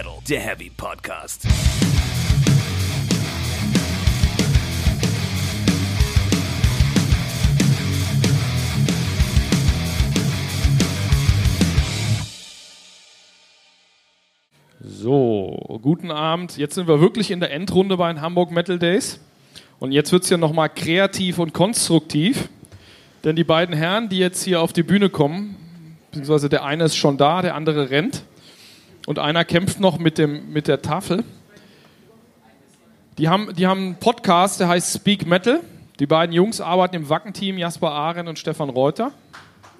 Metal, der Heavy Podcast. So, guten Abend. Jetzt sind wir wirklich in der Endrunde bei den Hamburg Metal Days. Und jetzt wird es ja nochmal kreativ und konstruktiv. Denn die beiden Herren, die jetzt hier auf die Bühne kommen, beziehungsweise der eine ist schon da, der andere rennt. Und einer kämpft noch mit, dem, mit der Tafel. Die haben, die haben einen Podcast, der heißt Speak Metal. Die beiden Jungs arbeiten im Wacken-Team, Jasper Ahren und Stefan Reuter.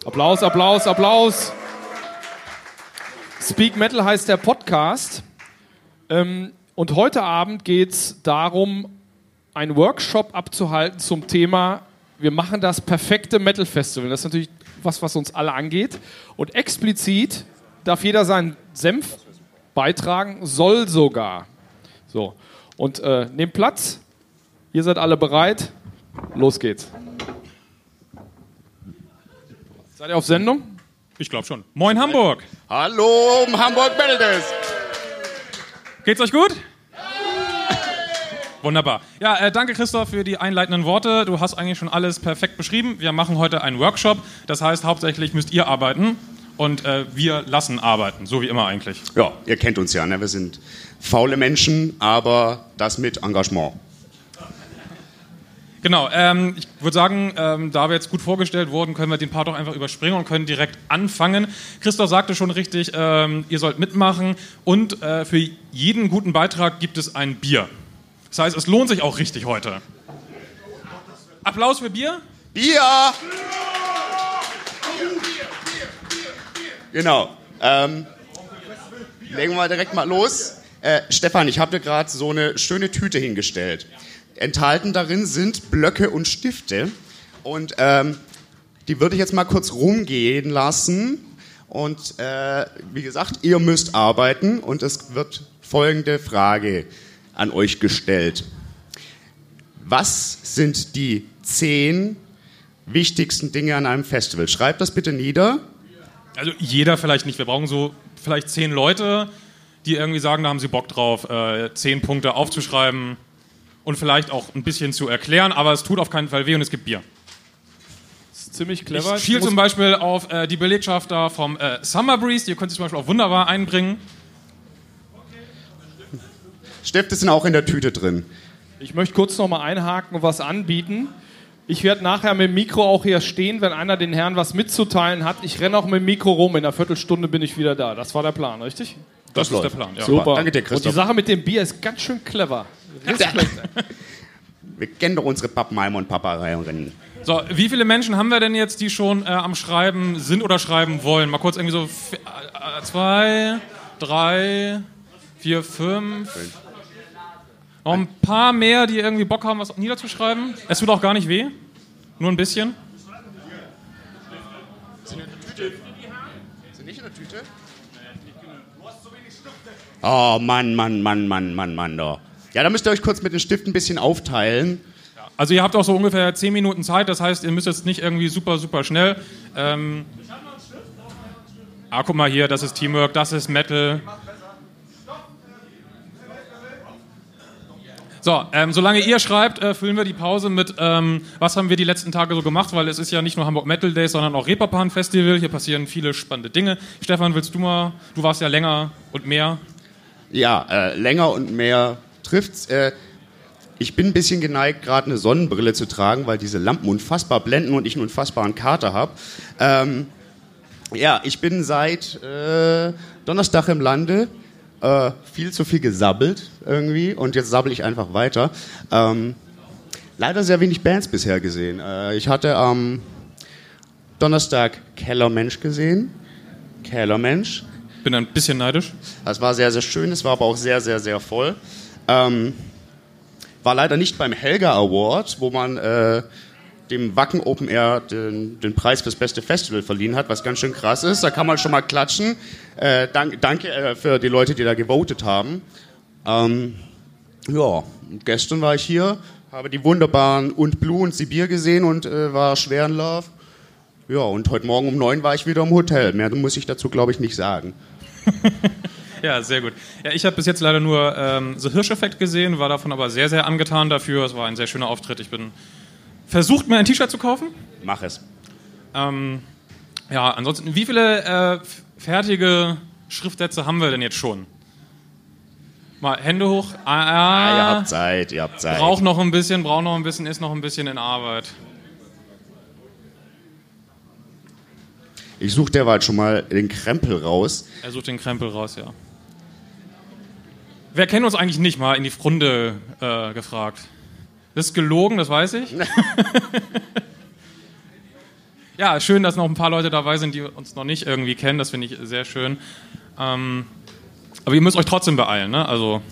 Applaus, Applaus, Applaus. Speak Metal heißt der Podcast. Ähm, und heute Abend geht es darum, einen Workshop abzuhalten zum Thema, wir machen das perfekte Metal Festival. Das ist natürlich was, was uns alle angeht. Und explizit darf jeder seinen Senf beitragen, soll sogar. So. Und äh, nehmt Platz. Ihr seid alle bereit. Los geht's. Seid ihr auf Sendung? Ich glaube schon. Moin Hamburg. Hallo, Hamburg Days. Geht's euch gut? Wunderbar. Ja, äh, danke Christoph für die einleitenden Worte. Du hast eigentlich schon alles perfekt beschrieben. Wir machen heute einen Workshop. Das heißt, hauptsächlich müsst ihr arbeiten und äh, wir lassen arbeiten, so wie immer eigentlich. Ja, ihr kennt uns ja, ne? wir sind faule Menschen, aber das mit Engagement. Genau, ähm, ich würde sagen, ähm, da wir jetzt gut vorgestellt wurden, können wir den Part auch einfach überspringen und können direkt anfangen. Christoph sagte schon richtig, ähm, ihr sollt mitmachen und äh, für jeden guten Beitrag gibt es ein Bier. Das heißt, es lohnt sich auch richtig heute. Applaus für Bier. Bier! Genau. Ähm, legen wir mal direkt mal los. Äh, Stefan, ich habe dir gerade so eine schöne Tüte hingestellt. Enthalten darin sind Blöcke und Stifte. Und ähm, die würde ich jetzt mal kurz rumgehen lassen. Und äh, wie gesagt, ihr müsst arbeiten und es wird folgende Frage an euch gestellt. Was sind die zehn wichtigsten Dinge an einem Festival? Schreibt das bitte nieder. Also jeder vielleicht nicht. Wir brauchen so vielleicht zehn Leute, die irgendwie sagen, da haben sie Bock drauf, äh, zehn Punkte aufzuschreiben und vielleicht auch ein bisschen zu erklären, aber es tut auf keinen Fall weh und es gibt Bier. Das ist ziemlich clever. Ich schiel zum Beispiel auf äh, die Belegschaft da vom äh, Summer Breeze, die könnt ihr zum Beispiel auch wunderbar einbringen. Stifte sind auch in der Tüte drin. Ich möchte kurz noch mal einhaken und was anbieten. Ich werde nachher mit dem Mikro auch hier stehen, wenn einer den Herren was mitzuteilen hat. Ich renne auch mit dem Mikro rum. In einer Viertelstunde bin ich wieder da. Das war der Plan, richtig? Das, ist läuft. der Plan. Ja. Super. Danke dir, Und die Christoph. Sache mit dem Bier ist ganz schön clever. Wir kennen doch unsere Pappenheimer und Papareierinnen. So, wie viele Menschen haben wir denn jetzt, die schon äh, am Schreiben sind oder schreiben wollen? Mal kurz irgendwie so vi- äh, zwei, drei, vier, fünf. Noch ein paar mehr, die irgendwie Bock haben, was niederzuschreiben. Es tut auch gar nicht weh. Nur ein bisschen. Sind nicht in der Tüte? Oh Mann, Mann, Mann, Mann, Mann, Mann, da. Ja, da müsst ihr euch kurz mit den Stiften ein bisschen aufteilen. Also ihr habt auch so ungefähr 10 Minuten Zeit, das heißt, ihr müsst jetzt nicht irgendwie super, super schnell. Ähm, ah, guck mal hier, das ist Teamwork, das ist Metal. So, ähm, solange ihr schreibt, äh, füllen wir die Pause mit, ähm, was haben wir die letzten Tage so gemacht, weil es ist ja nicht nur Hamburg Metal Day, sondern auch Reeperbahn Festival. Hier passieren viele spannende Dinge. Stefan, willst du mal? Du warst ja länger und mehr. Ja, äh, länger und mehr trifft's. Äh, ich bin ein bisschen geneigt, gerade eine Sonnenbrille zu tragen, weil diese Lampen unfassbar blenden und ich einen unfassbaren Kater habe. Ähm, ja, ich bin seit äh, Donnerstag im Lande. Äh, viel zu viel gesabbelt irgendwie und jetzt sabbel ich einfach weiter. Ähm, leider sehr wenig Bands bisher gesehen. Äh, ich hatte am Donnerstag Kellermensch gesehen. Kellermensch. Bin ein bisschen neidisch. Das war sehr, sehr schön, es war aber auch sehr, sehr, sehr voll. Ähm, war leider nicht beim Helga Award, wo man äh, dem Wacken Open Air den, den Preis fürs beste Festival verliehen hat, was ganz schön krass ist. Da kann man schon mal klatschen. Äh, dank, danke äh, für die Leute, die da gewotet haben. Ähm, ja, gestern war ich hier, habe die wunderbaren und Blue und Sibir gesehen und äh, war schwer in Love. Ja, und heute Morgen um neun war ich wieder im Hotel. Mehr muss ich dazu, glaube ich, nicht sagen. Ja, sehr gut. Ja, ich habe bis jetzt leider nur ähm, The Hirsch-Effekt gesehen, war davon aber sehr, sehr angetan dafür. Es war ein sehr schöner Auftritt. Ich bin versucht, mir ein T-Shirt zu kaufen. Mach es. Ähm, ja, ansonsten, wie viele äh, fertige Schriftsätze haben wir denn jetzt schon? Mal Hände hoch. Ah, Ah, ihr ah, habt Zeit, ihr habt Zeit. braucht noch ein bisschen, braucht noch ein bisschen, ist noch ein bisschen in Arbeit. Ich suche derweil schon mal den Krempel raus. Er sucht den Krempel raus, ja. Wer kennt uns eigentlich nicht mal in die Runde äh, gefragt? Das ist gelogen, das weiß ich. ja, schön, dass noch ein paar Leute dabei sind, die uns noch nicht irgendwie kennen. Das finde ich sehr schön. Ähm, aber ihr müsst euch trotzdem beeilen, ne? Also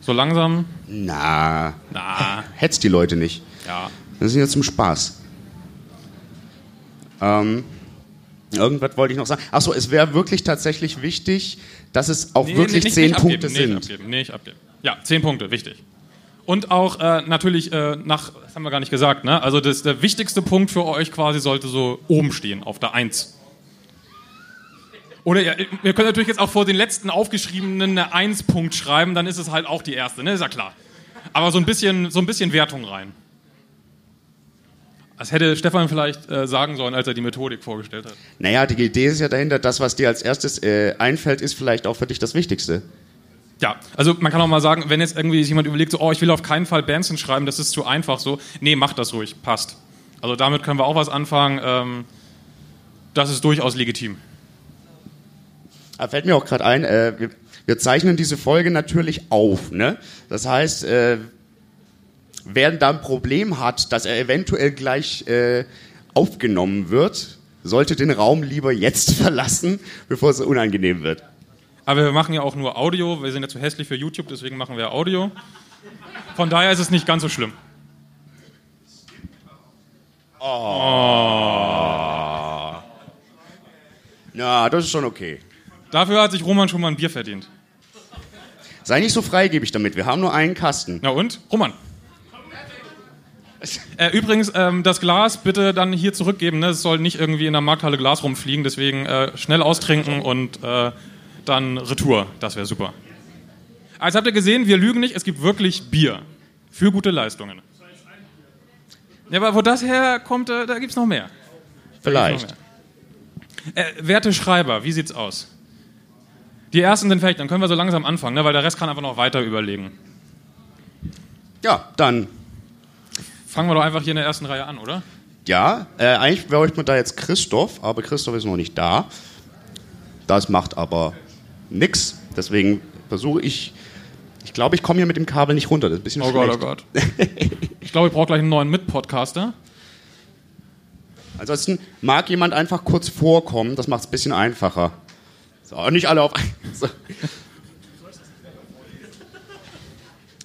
so langsam. Na, Na, hetzt die Leute nicht. ja. Das ist ja zum Spaß. Ähm, irgendwas wollte ich noch sagen. Achso, es wäre wirklich tatsächlich wichtig, dass es auch wirklich nicht- zehn nicht Punkte abgeben, sind. Nicht abgeben, nicht abgeben. Ja, zehn Punkte, wichtig. Und auch äh, natürlich äh, nach, das haben wir gar nicht gesagt, ne? Also das, der wichtigste Punkt für euch quasi sollte so oben stehen, auf der Eins. Oder ihr, ihr könnt natürlich jetzt auch vor den letzten aufgeschriebenen eine Eins-Punkt schreiben, dann ist es halt auch die erste, ne? Ist ja klar. Aber so ein bisschen, so ein bisschen Wertung rein. Das hätte Stefan vielleicht äh, sagen sollen, als er die Methodik vorgestellt hat. Naja, die Idee ist ja dahinter, das, was dir als erstes äh, einfällt, ist vielleicht auch für dich das Wichtigste. Ja, also man kann auch mal sagen, wenn jetzt irgendwie sich jemand überlegt, so, oh, ich will auf keinen Fall Bands hinschreiben, das ist zu einfach so. Nee, macht das ruhig, passt. Also damit können wir auch was anfangen. Ähm, das ist durchaus legitim. Da fällt mir auch gerade ein, äh, wir, wir zeichnen diese Folge natürlich auf. Ne? Das heißt, äh, wer da ein Problem hat, dass er eventuell gleich äh, aufgenommen wird, sollte den Raum lieber jetzt verlassen, bevor es unangenehm wird. Aber wir machen ja auch nur Audio. Wir sind ja zu hässlich für YouTube, deswegen machen wir Audio. Von daher ist es nicht ganz so schlimm. Ja, das ist schon okay. Dafür hat sich Roman schon mal ein Bier verdient. Sei nicht so freigebig damit, wir haben nur einen Kasten. Na und? Roman. Äh, übrigens, ähm, das Glas bitte dann hier zurückgeben. Ne? Es soll nicht irgendwie in der Markthalle Glas rumfliegen. Deswegen äh, schnell austrinken und äh, dann Retour. Das wäre super. Also habt ihr gesehen, wir lügen nicht. Es gibt wirklich Bier. Für gute Leistungen. Ja, aber wo das herkommt, äh, da gibt es noch mehr. Vielleicht. Äh, werte Schreiber, wie sieht's aus? Die ersten sind fertig, dann können wir so langsam anfangen, ne? weil der Rest kann einfach noch weiter überlegen. Ja, dann. Fangen wir doch einfach hier in der ersten Reihe an, oder? Ja, äh, eigentlich bräuchte man da jetzt Christoph, aber Christoph ist noch nicht da. Das macht aber nix. Deswegen versuche ich. Ich glaube, ich komme hier mit dem Kabel nicht runter. Das ist ein bisschen Oh Gott, schlecht. oh Gott. Ich glaube, ich brauche gleich einen neuen Mit-Podcaster. Ansonsten mag jemand einfach kurz vorkommen. Das macht es ein bisschen einfacher. So, nicht alle auf. So.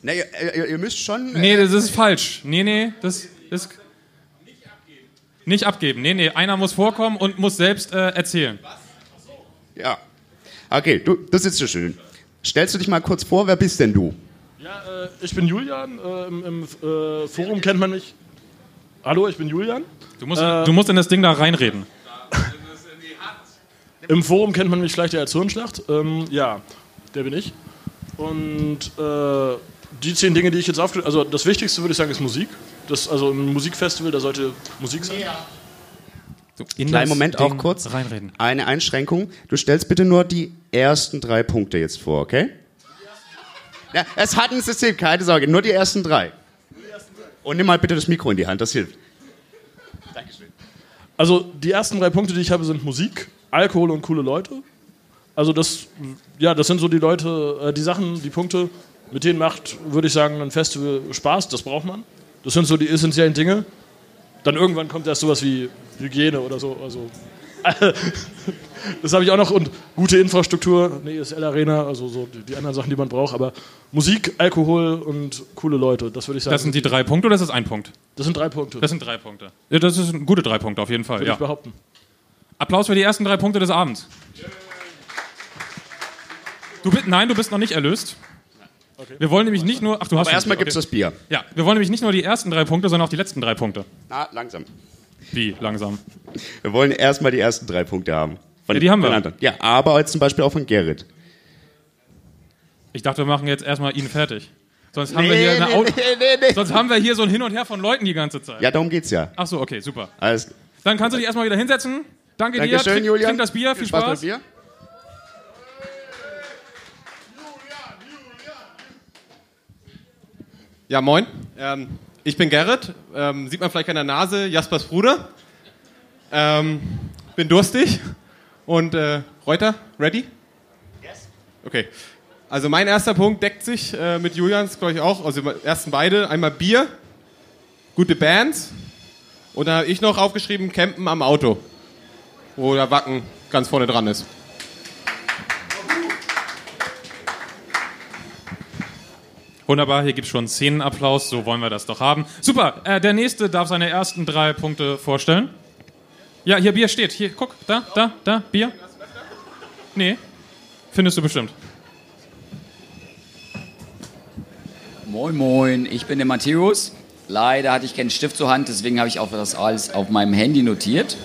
Nee, ihr, ihr, ihr müsst schon. Nee, das ist falsch. Nee, nee, das ist. Nicht abgeben. Nee, nee, einer muss vorkommen und muss selbst äh, erzählen. Ja. Okay, du, du sitzt so schön. Stellst du dich mal kurz vor, wer bist denn du? Ja, äh, ich bin Julian. Äh, Im im äh, Forum kennt man mich. Hallo, ich bin Julian. Du musst, du musst in das Ding da reinreden. Im Forum kennt man mich vielleicht als Hirnschlacht. Ähm, ja, der bin ich. Und äh, die zehn Dinge, die ich jetzt aufgeschrieben also das Wichtigste würde ich sagen, ist Musik. Das, also ein Musikfestival, da sollte Musik sein. So, in Kleinen Moment Ding auch kurz. Reinreden. Eine Einschränkung. Du stellst bitte nur die ersten drei Punkte jetzt vor, okay? Ja, es hat ein System, keine Sorge. Nur die ersten drei. Und nimm mal bitte das Mikro in die Hand, das hilft. Also die ersten drei Punkte, die ich habe, sind Musik, Alkohol und coole Leute. Also das, ja, das sind so die Leute, äh, die Sachen, die Punkte, mit denen macht, würde ich sagen, ein Festival Spaß. Das braucht man. Das sind so die essentiellen Dinge. Dann irgendwann kommt erst sowas wie Hygiene oder so. Also das habe ich auch noch und gute Infrastruktur, eine ESL Arena, also so die, die anderen Sachen, die man braucht. Aber Musik, Alkohol und coole Leute, das würde ich sagen. Das sind die drei Punkte oder ist das ein Punkt? das sind drei Punkte. Das sind drei Punkte. Ja, das sind gute drei Punkte auf jeden Fall. würde Ja. ich behaupten. Applaus für die ersten drei Punkte des Abends. Du bist, nein, du bist noch nicht erlöst. Wir wollen nämlich nicht nur. Ach, du hast Aber erstmal gibt's okay. das Bier. Ja, wir wollen nämlich nicht nur die ersten drei Punkte, sondern auch die letzten drei Punkte. Na, langsam. Wie langsam? Wir wollen erstmal die ersten drei Punkte haben. Von Ja, die haben wir. anderen. Ja, aber jetzt zum Beispiel auch von Gerrit. Ich dachte, wir machen jetzt erstmal ihn fertig. Sonst haben, wir hier eine Auto Sonst haben wir hier so ein Hin und Her von Leuten die ganze Zeit. Ja, darum geht's ja. Ach so, okay, super. Alles, Dann kannst du dich erstmal wieder hinsetzen. Danke dir. Dankeschön, Trink, Julian. trink das Bier. Viel Spaß. mit Bier. Ja, moin. Ähm, ich bin Gerrit. Ähm, sieht man vielleicht an der Nase, Jaspers Bruder. Ähm, bin durstig. Und äh, Reuter, ready? Yes. Okay. Also mein erster Punkt deckt sich äh, mit Julians, glaube ich, auch. Also die ersten beide. Einmal Bier, gute Bands. Und dann habe ich noch aufgeschrieben, Campen am Auto. Wo der Wacken ganz vorne dran ist. Wunderbar, hier gibt es schon Szenenapplaus, so wollen wir das doch haben. Super, äh, der nächste darf seine ersten drei Punkte vorstellen. Ja, hier Bier steht. Hier, guck, da, da, da, Bier. Nee, findest du bestimmt. Moin Moin, ich bin der Matthäus. Leider hatte ich keinen Stift zur Hand, deswegen habe ich auch das alles auf meinem Handy notiert.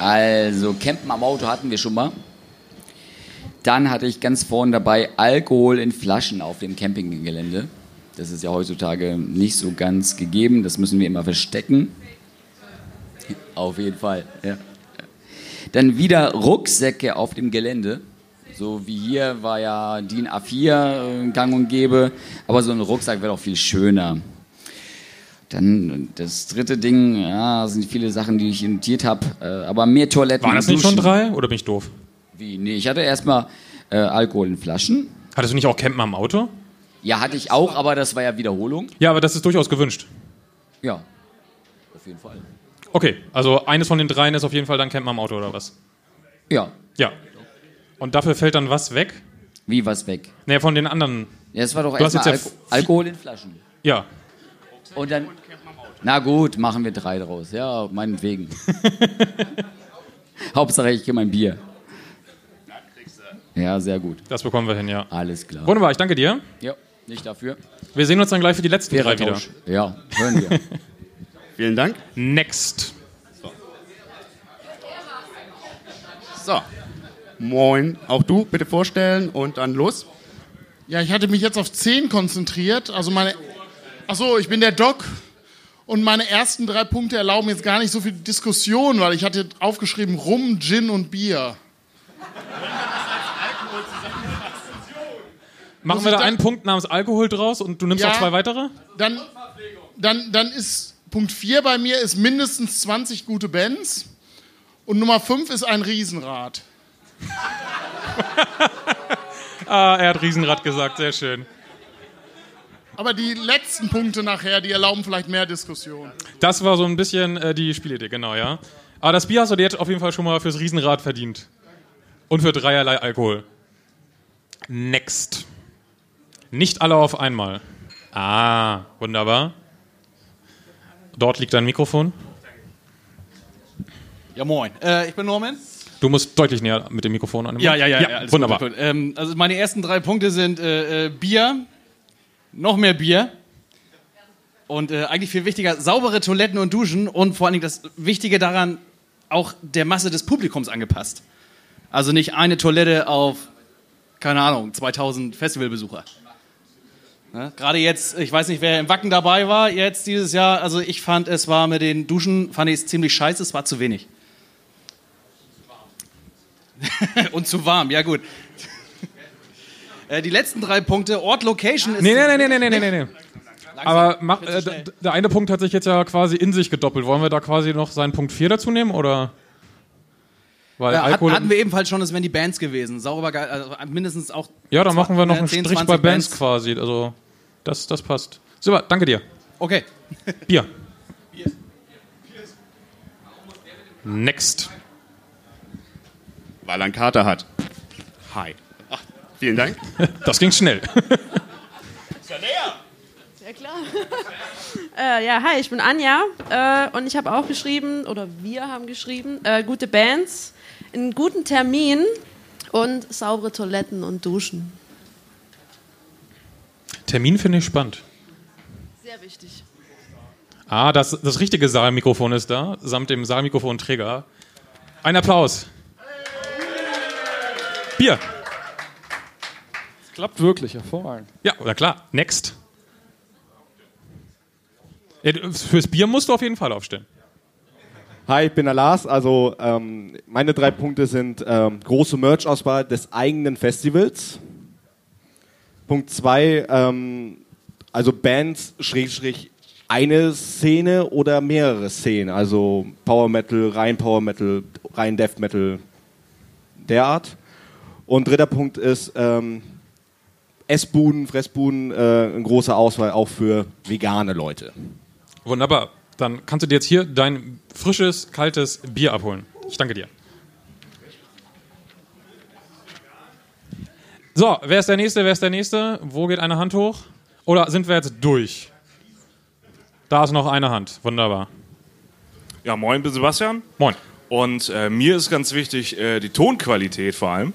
Also Campen am Auto hatten wir schon mal. Dann hatte ich ganz vorne dabei Alkohol in Flaschen auf dem Campinggelände. Das ist ja heutzutage nicht so ganz gegeben, das müssen wir immer verstecken. Auf jeden Fall, ja. Dann wieder Rucksäcke auf dem Gelände. So wie hier war ja DIN A4 äh, gang und gäbe, aber so ein Rucksack wäre doch viel schöner. Dann das dritte Ding, ja, sind viele Sachen, die ich notiert habe, äh, aber mehr Toiletten. Waren das nicht schon drei oder bin ich doof? Wie? Nee, ich hatte erstmal äh, Alkohol in Flaschen. Hattest du nicht auch Campen am Auto? Ja, hatte ich auch, aber das war ja Wiederholung. Ja, aber das ist durchaus gewünscht. Ja, auf jeden Fall. Okay, also eines von den dreien ist auf jeden Fall dann Campen am Auto oder was? Ja, Ja. Und dafür fällt dann was weg? wie was weg? Nee, von den anderen. Ja, es war doch erstmal jetzt ja Alko Alkohol in Flaschen. Ja. Und dann. Na gut, machen wir drei draus. Ja, meinetwegen. Hauptsache, ich kriege mein Bier. Ja, sehr gut. Das bekommen wir hin, ja. Alles klar. Wunderbar, ich danke dir. Ja, nicht dafür. Wir sehen uns dann gleich für die letzten drei wieder. Tausch. Ja, hören wir. Vielen Dank. Next. So. Moin. Auch du bitte vorstellen und dann los. Ja, ich hatte mich jetzt auf 10 konzentriert. Also meine. Achso, ich bin der Doc. Und meine ersten drei Punkte erlauben jetzt gar nicht so viel Diskussion, weil ich hatte aufgeschrieben Rum, Gin und Bier. Machen wir da- einen Punkt namens Alkohol draus und du nimmst Ja. noch zwei weitere? Dann, dann, dann ist Punkt 4 bei mir ist mindestens 20 gute Bands. Und Nummer 5 ist ein Riesenrad. Ah, er hat Riesenrad gesagt, sehr schön. Aber die letzten Punkte nachher, die erlauben vielleicht mehr Diskussion. Das war so ein bisschen äh, die Spielidee, genau, ja. Aber das Bier hast du dir jetzt auf jeden Fall schon mal fürs Riesenrad verdient. Und für dreierlei Alkohol. Next. Nicht alle auf einmal. Ah, wunderbar. Dort liegt dein Mikrofon. Ja, moin. Äh, ich bin Norman. Du musst deutlich näher mit dem Mikrofon an. Ja, ja, ja. ja alles wunderbar. Gut, gut. Ähm, also meine ersten drei Punkte sind äh, äh, Bier, noch mehr Bier und äh, eigentlich viel wichtiger, saubere Toiletten und Duschen und vor allen Dingen das Wichtige daran, auch der Masse des Publikums angepasst. Also nicht eine Toilette auf, keine Ahnung, 2000 Festivalbesucher. Ne? Gerade jetzt, ich weiß nicht, wer im Wacken dabei war, jetzt dieses Jahr, also ich fand, es war mit den Duschen, fand ich es ziemlich scheiße, es war zu wenig. Und zu warm, ja gut. Äh, Die letzten drei Punkte, Ort, Location ist. Nee, nee, nee, nee, nee, nee, nee, nee. Langsam, Aber mach, äh, der eine Punkt hat sich jetzt ja quasi in sich gedoppelt. Wollen wir da quasi noch seinen Punkt 4 dazu nehmen? Oder? Weil Ja, hat, Alkohol. hatten wir ebenfalls schon, das wären die Bands gewesen. Sauber geil, also mindestens auch. ja, dann machen wir noch äh, einen 10, Strich 20 bei Bands quasi. Also, das, das passt. Super, danke dir. Okay. Bier. Next. Weil er einen Kater hat. Hi. Vielen Dank. Das ging schnell. Ja, klar. äh, ja, hi, ich bin Anja äh, und ich habe auch geschrieben, oder wir haben geschrieben, äh, gute Bands, einen guten Termin und saubere Toiletten und Duschen. Termin finde ich spannend. Sehr wichtig. Ah, das, das richtige Saalmikrofon ist da, samt dem Saalmikrofonträger. Ein Applaus. Bier. Klappt wirklich, hervorragend. Ja, oder klar. Next. Fürs Bier musst du auf jeden Fall aufstehen. Hi, ich bin der Lars. Also ähm, meine drei Punkte sind ähm, große Merch-Auswahl des eigenen Festivals. Punkt zwei, ähm, also Bands, Schrägstrich, eine Szene oder mehrere Szenen. Also Power Metal, rein Power Metal, rein Death Metal, derart. Und dritter Punkt ist ähm, Essbuden, Fressbuden, äh, eine große Auswahl auch für vegane Leute. Wunderbar. Dann kannst du dir jetzt hier dein frisches, kaltes Bier abholen. Ich danke dir. So, wer ist der Nächste? Wer ist der Nächste? Wo geht eine Hand hoch? Oder sind wir jetzt durch? Da ist noch eine Hand. Wunderbar. Ja, moin, bin Sebastian. Moin. Und äh, mir ist ganz wichtig äh, die Tonqualität vor allem.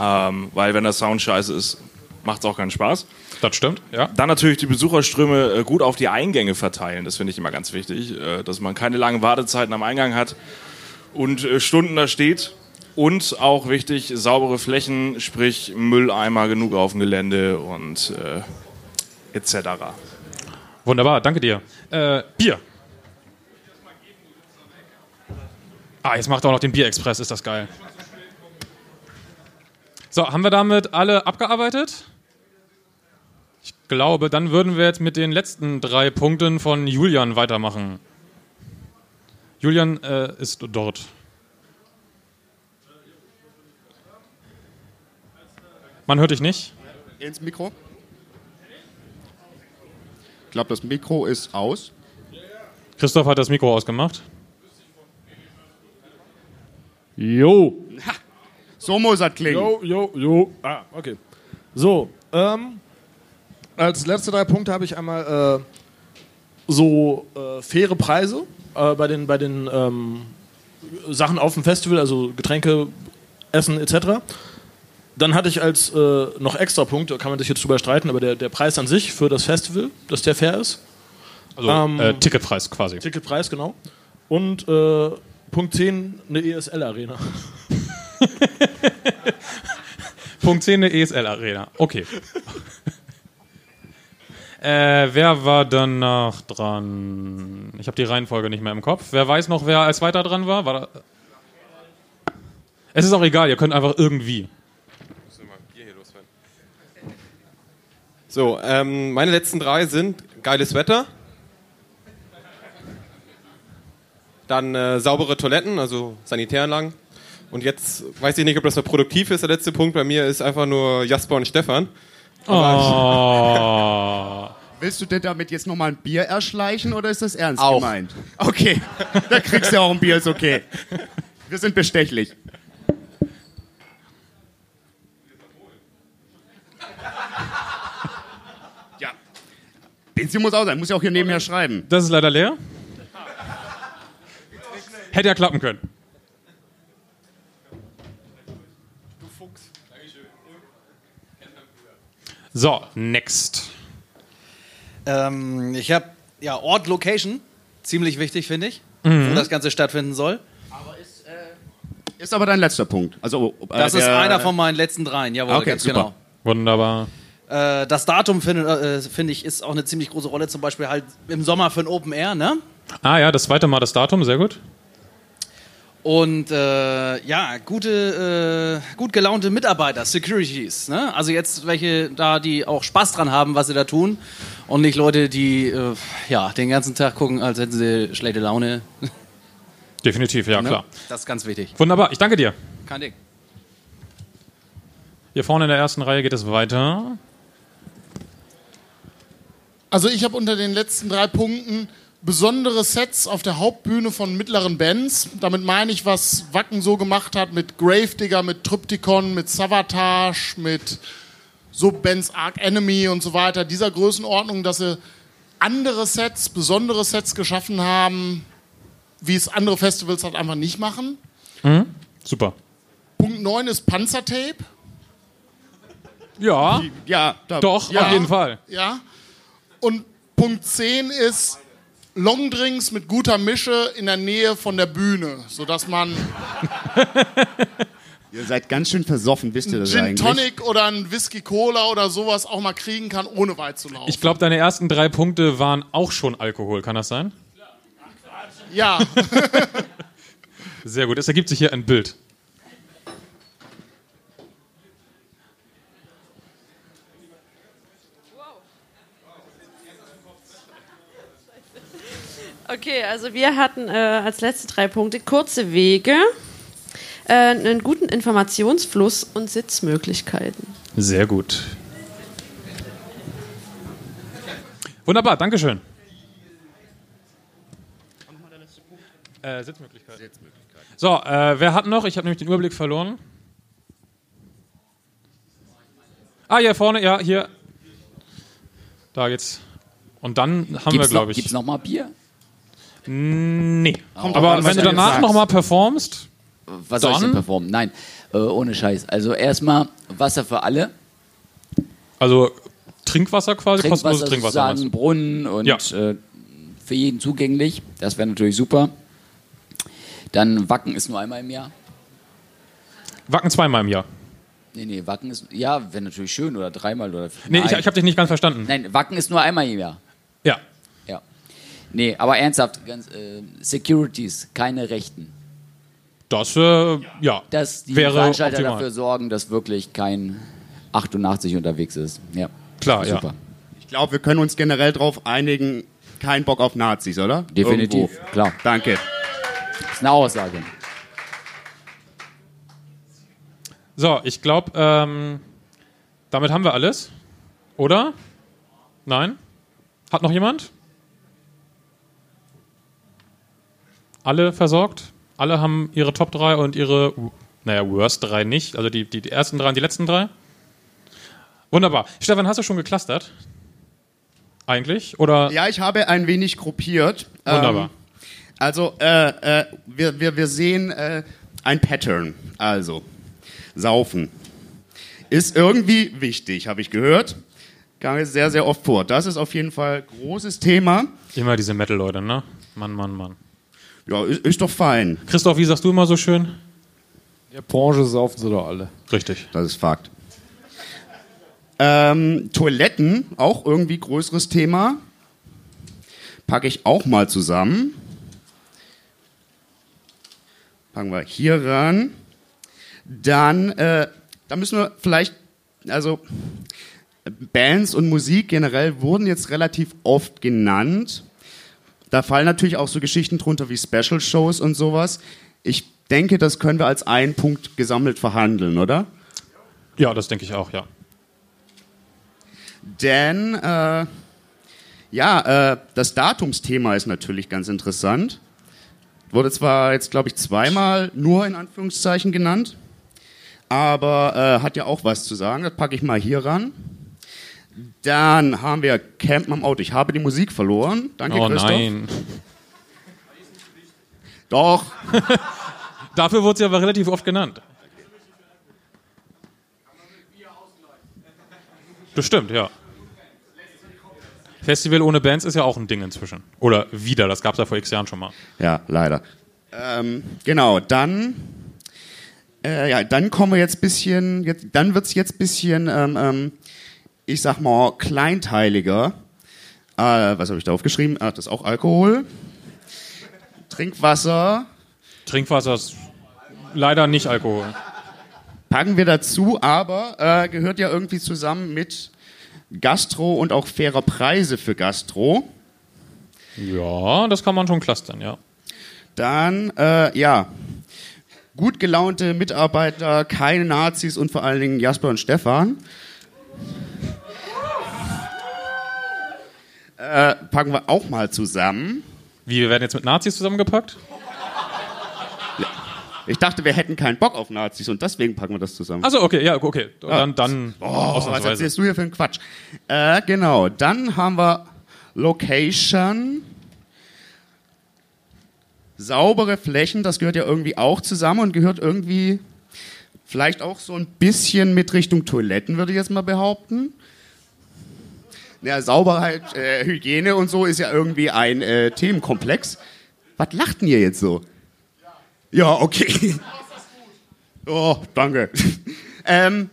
Ähm, weil wenn der Sound scheiße ist, macht es auch keinen Spaß. Das stimmt, ja. Dann natürlich die Besucherströme äh, gut auf die Eingänge verteilen. Das finde ich immer ganz wichtig, äh, dass man keine langen Wartezeiten am Eingang hat und äh, Stunden da steht. Und auch wichtig, saubere Flächen, sprich Mülleimer genug auf dem Gelände und äh, etc. Wunderbar, danke dir. Äh, Bier. Ah, jetzt macht er auch noch den Bierexpress, ist das geil. So, haben wir damit alle abgearbeitet? Ich glaube, dann würden wir jetzt mit den letzten drei Punkten von Julian weitermachen. Julian äh, ist dort. Man hört dich nicht. Ins Mikro. Ich glaube, das Mikro ist aus. Christoph hat das Mikro ausgemacht. Jo. So muss das klingen. Jo, jo, jo. Ah, okay. So, ähm, als letzte drei Punkte habe ich einmal äh, so äh, faire Preise äh, bei den, bei den ähm, Sachen auf dem Festival, also Getränke, Essen etc. Dann hatte ich als äh, noch extra Punkt, da kann man sich jetzt drüber streiten, aber der, der Preis an sich für das Festival, dass der fair ist. Also Ähm, äh, Ticketpreis quasi. Ticketpreis, genau. Und äh, Punkt 10, eine ESL-Arena. Punkt 10 eine ESL-Arena. Okay. äh, wer war danach dran? Ich habe die Reihenfolge nicht mehr im Kopf. Wer weiß noch, wer als weiter dran war? war es ist auch egal, ihr könnt einfach irgendwie. So, ähm, meine letzten drei sind geiles Wetter. Dann äh, saubere Toiletten, also Sanitäranlagen. Und jetzt weiß ich nicht, ob das noch produktiv ist. Der letzte Punkt bei mir ist einfach nur Jasper und Stefan. Oh. Willst du denn damit jetzt nochmal ein Bier erschleichen oder ist das ernst Auch. gemeint? Okay, da kriegst du auch ein Bier, ist okay. Wir sind bestechlich. Benzin muss auch sein, muss ja auch hier nebenher schreiben. Das ist leider leer. Hätte ja klappen können. So, next. Ähm, ich habe ja Ort, Location, ziemlich wichtig, finde ich, Mhm. wo das Ganze stattfinden soll. Ist aber dein letzter Punkt. Also, äh, Das ist der- einer von meinen letzten dreien, jawohl, Okay, ganz super. genau. Wunderbar. Äh, das Datum finde äh, finde ich ist auch eine ziemlich große Rolle, zum Beispiel halt im Sommer für ein Open Air, ne? Ah ja, das zweite Mal das Datum, sehr gut. Und äh, ja, gute, äh, gut gelaunte Mitarbeiter, Securities. Ne? Also jetzt welche da, die auch Spaß dran haben, was sie da tun. Und nicht Leute, die äh, ja, den ganzen Tag gucken, als hätten sie schlechte Laune. Definitiv, ja Ne? klar. Das ist ganz wichtig. Wunderbar, ich danke dir. Kein Ding. Hier vorne in der ersten Reihe geht es weiter. Also ich habe unter den letzten drei Punkten besondere Sets auf der Hauptbühne von mittleren Bands. Damit meine ich, was Wacken so gemacht hat mit Gravedigger, mit Trypticon, mit Savatage, mit so Bands Arc Enemy und so weiter. Dieser Größenordnung, dass sie andere Sets, besondere Sets geschaffen haben, wie es andere Festivals halt einfach nicht machen. Mhm. Super. Punkt 9 ist Panzertape. Ja. Ja, da, Doch, Ja. auf jeden Fall. Ja. Und Punkt 10 ist Longdrinks mit guter Mische in der Nähe von der Bühne, sodass man Ihr seid ganz schön versoffen, wisst ihr das Gin eigentlich? Tonic oder ein Whisky Cola oder sowas auch mal kriegen kann, ohne weit zu laufen. Ich glaube, deine ersten drei Punkte waren auch schon Alkohol. Kann das sein? ja, Sehr gut. Es ergibt sich hier ein Bild. Okay, also wir hatten äh, als letzte drei Punkte kurze Wege, äh, einen guten Informationsfluss und Sitzmöglichkeiten. Sehr gut. Wunderbar, Dankeschön. Äh, Sitzmöglichkeit. So, äh, wer hat noch? Ich habe nämlich den Überblick verloren. Ah, hier vorne, ja, hier. Da geht's. Und dann haben wir, Gibt's glaube noch, ich. gibt's noch mal Bier? Nee. Kommt Aber an, wenn du danach nochmal performst, Was soll ich denn performen? Nein, äh, ohne Scheiß. Also erstmal Wasser für alle. also Trinkwasser quasi, Trinkwasser kostenloses Trinkwasser. meinst sozusagen, Brunnen und Ja. äh, für jeden zugänglich. Das wäre natürlich super. Dann Wacken ist nur einmal im Jahr. Wacken zweimal im Jahr. Nee, nee, Wacken ist, ja, wäre natürlich schön oder dreimal oder. Nee, ich, ich habe dich nicht ganz verstanden. Nein, Wacken ist nur einmal im Jahr. Ja. Ja. Nee, aber ernsthaft, ganz, äh, Securities, keine Rechten. Das, äh, ja. Dass die Wäre Veranstalter optimal. dafür sorgen, dass wirklich kein 88 unterwegs ist. Ja. Klar, ja. Super. Ich glaube, wir können uns generell darauf einigen, kein Bock auf Nazis, oder? Definitiv, Irgendwo. klar. Danke. Das ist eine Aussage. So, ich glaube, ähm, damit haben wir alles. Oder? Nein? Hat noch jemand? Alle versorgt? Alle haben ihre Top 3 und ihre, naja, Worst 3 nicht. Also die, die, die ersten drei und die letzten drei? Wunderbar. Stefan, hast du schon geclustert? Eigentlich? Oder? Ja, ich habe ein wenig gruppiert. Wunderbar. Ähm, also, äh, äh, wir, wir, wir sehen äh, ein Pattern. Also, Saufen. Ist irgendwie wichtig, habe ich gehört. Kam jetzt sehr, sehr oft vor. Das ist auf jeden Fall großes Thema. Immer diese Metal-Leute, ne? Mann, Mann, Mann. Ja, ist, ist doch fein. Christoph, wie sagst du immer so schön? In der Branche saufen sie doch alle. Richtig. Das ist Fakt. Ähm, Toiletten, auch irgendwie größeres Thema. Packe ich auch mal zusammen. Packen wir hier ran. Dann, äh, da müssen wir vielleicht, also Bands und Musik generell wurden jetzt relativ oft genannt. Da fallen natürlich auch so Geschichten drunter wie Special Shows und sowas. Ich denke, das können wir als einen Punkt gesammelt verhandeln, oder? Ja, das denke ich auch, ja. Denn, äh, ja, äh, das Datumsthema ist natürlich ganz interessant. Wurde zwar jetzt, glaube ich, zweimal nur in Anführungszeichen genannt, aber äh, hat ja auch was zu sagen. Das packe ich mal hier ran. Dann haben wir Campen am Auto. Ich habe die Musik verloren. Danke, oh Christoph. nein. Doch. Dafür wurde sie aber relativ oft genannt. Das stimmt, ja. Festival ohne Bands ist ja auch ein Ding inzwischen. Oder wieder, das gab es ja vor x Jahren schon mal. Ja, leider. Ähm, genau, dann, äh, ja, dann kommen wir jetzt bisschen, jetzt, dann wird es jetzt bisschen, ähm, ähm, ich sag mal, kleinteiliger. Äh, was habe ich da aufgeschrieben? Ah, das ist auch Alkohol. Trinkwasser. Trinkwasser ist leider nicht Alkohol. Packen wir dazu, aber äh, gehört ja irgendwie zusammen mit Gastro und auch faire Preise für Gastro. Ja, das kann man schon clustern, ja. Dann, äh, ja, gut gelaunte Mitarbeiter, keine Nazis und vor allen Dingen Jasper und Stefan. Äh, packen wir auch mal zusammen. Wie, wir werden jetzt mit Nazis zusammengepackt? Ich dachte, wir hätten keinen Bock auf Nazis und deswegen packen wir das zusammen. Also okay, ja, okay. Dann, dann Oh, was erzählst du hier für einen Quatsch? Äh, genau, dann haben wir Location. Saubere Flächen, das gehört ja irgendwie auch zusammen und gehört irgendwie vielleicht auch so ein bisschen mit Richtung Toiletten, würde ich jetzt mal behaupten. Ja, Sauberheit, äh, Hygiene und so ist ja irgendwie ein äh, Themenkomplex. Was lacht denn ihr jetzt so? Ja, okay. Oh, danke. ähm,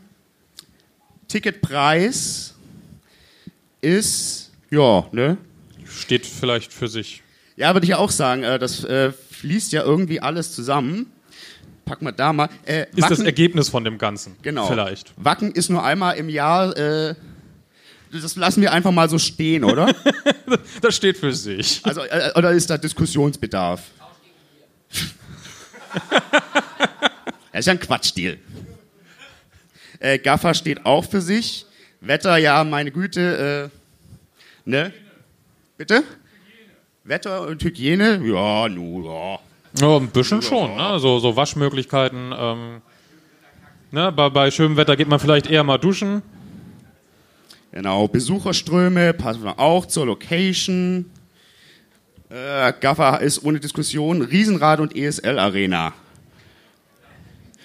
Ticketpreis ist, ja, ne? Steht vielleicht für sich. Ja, würde ich auch sagen, äh, das äh, fließt ja irgendwie alles zusammen. Pack mal da mal. Äh, Ist das Wacken- Ergebnis von dem Ganzen. Genau. Vielleicht. Wacken ist nur einmal im Jahr. Äh, das lassen wir einfach mal so stehen, oder? Das steht für sich. Also, äh, oder ist da Diskussionsbedarf? das ist ja ein Quatschdeal. Äh, Gaffer steht auch für sich. Wetter, ja, meine Güte. Äh, ne? Bitte? Wetter und Hygiene? Ja, nu, ja. Ja, ein bisschen schon, ne? So, so Waschmöglichkeiten. Ähm, ne? bei, bei schönem Wetter geht man vielleicht eher mal duschen. Genau, Besucherströme passen wir auch zur Location. Äh, Gaffer ist ohne Diskussion Riesenrad und ESL Arena.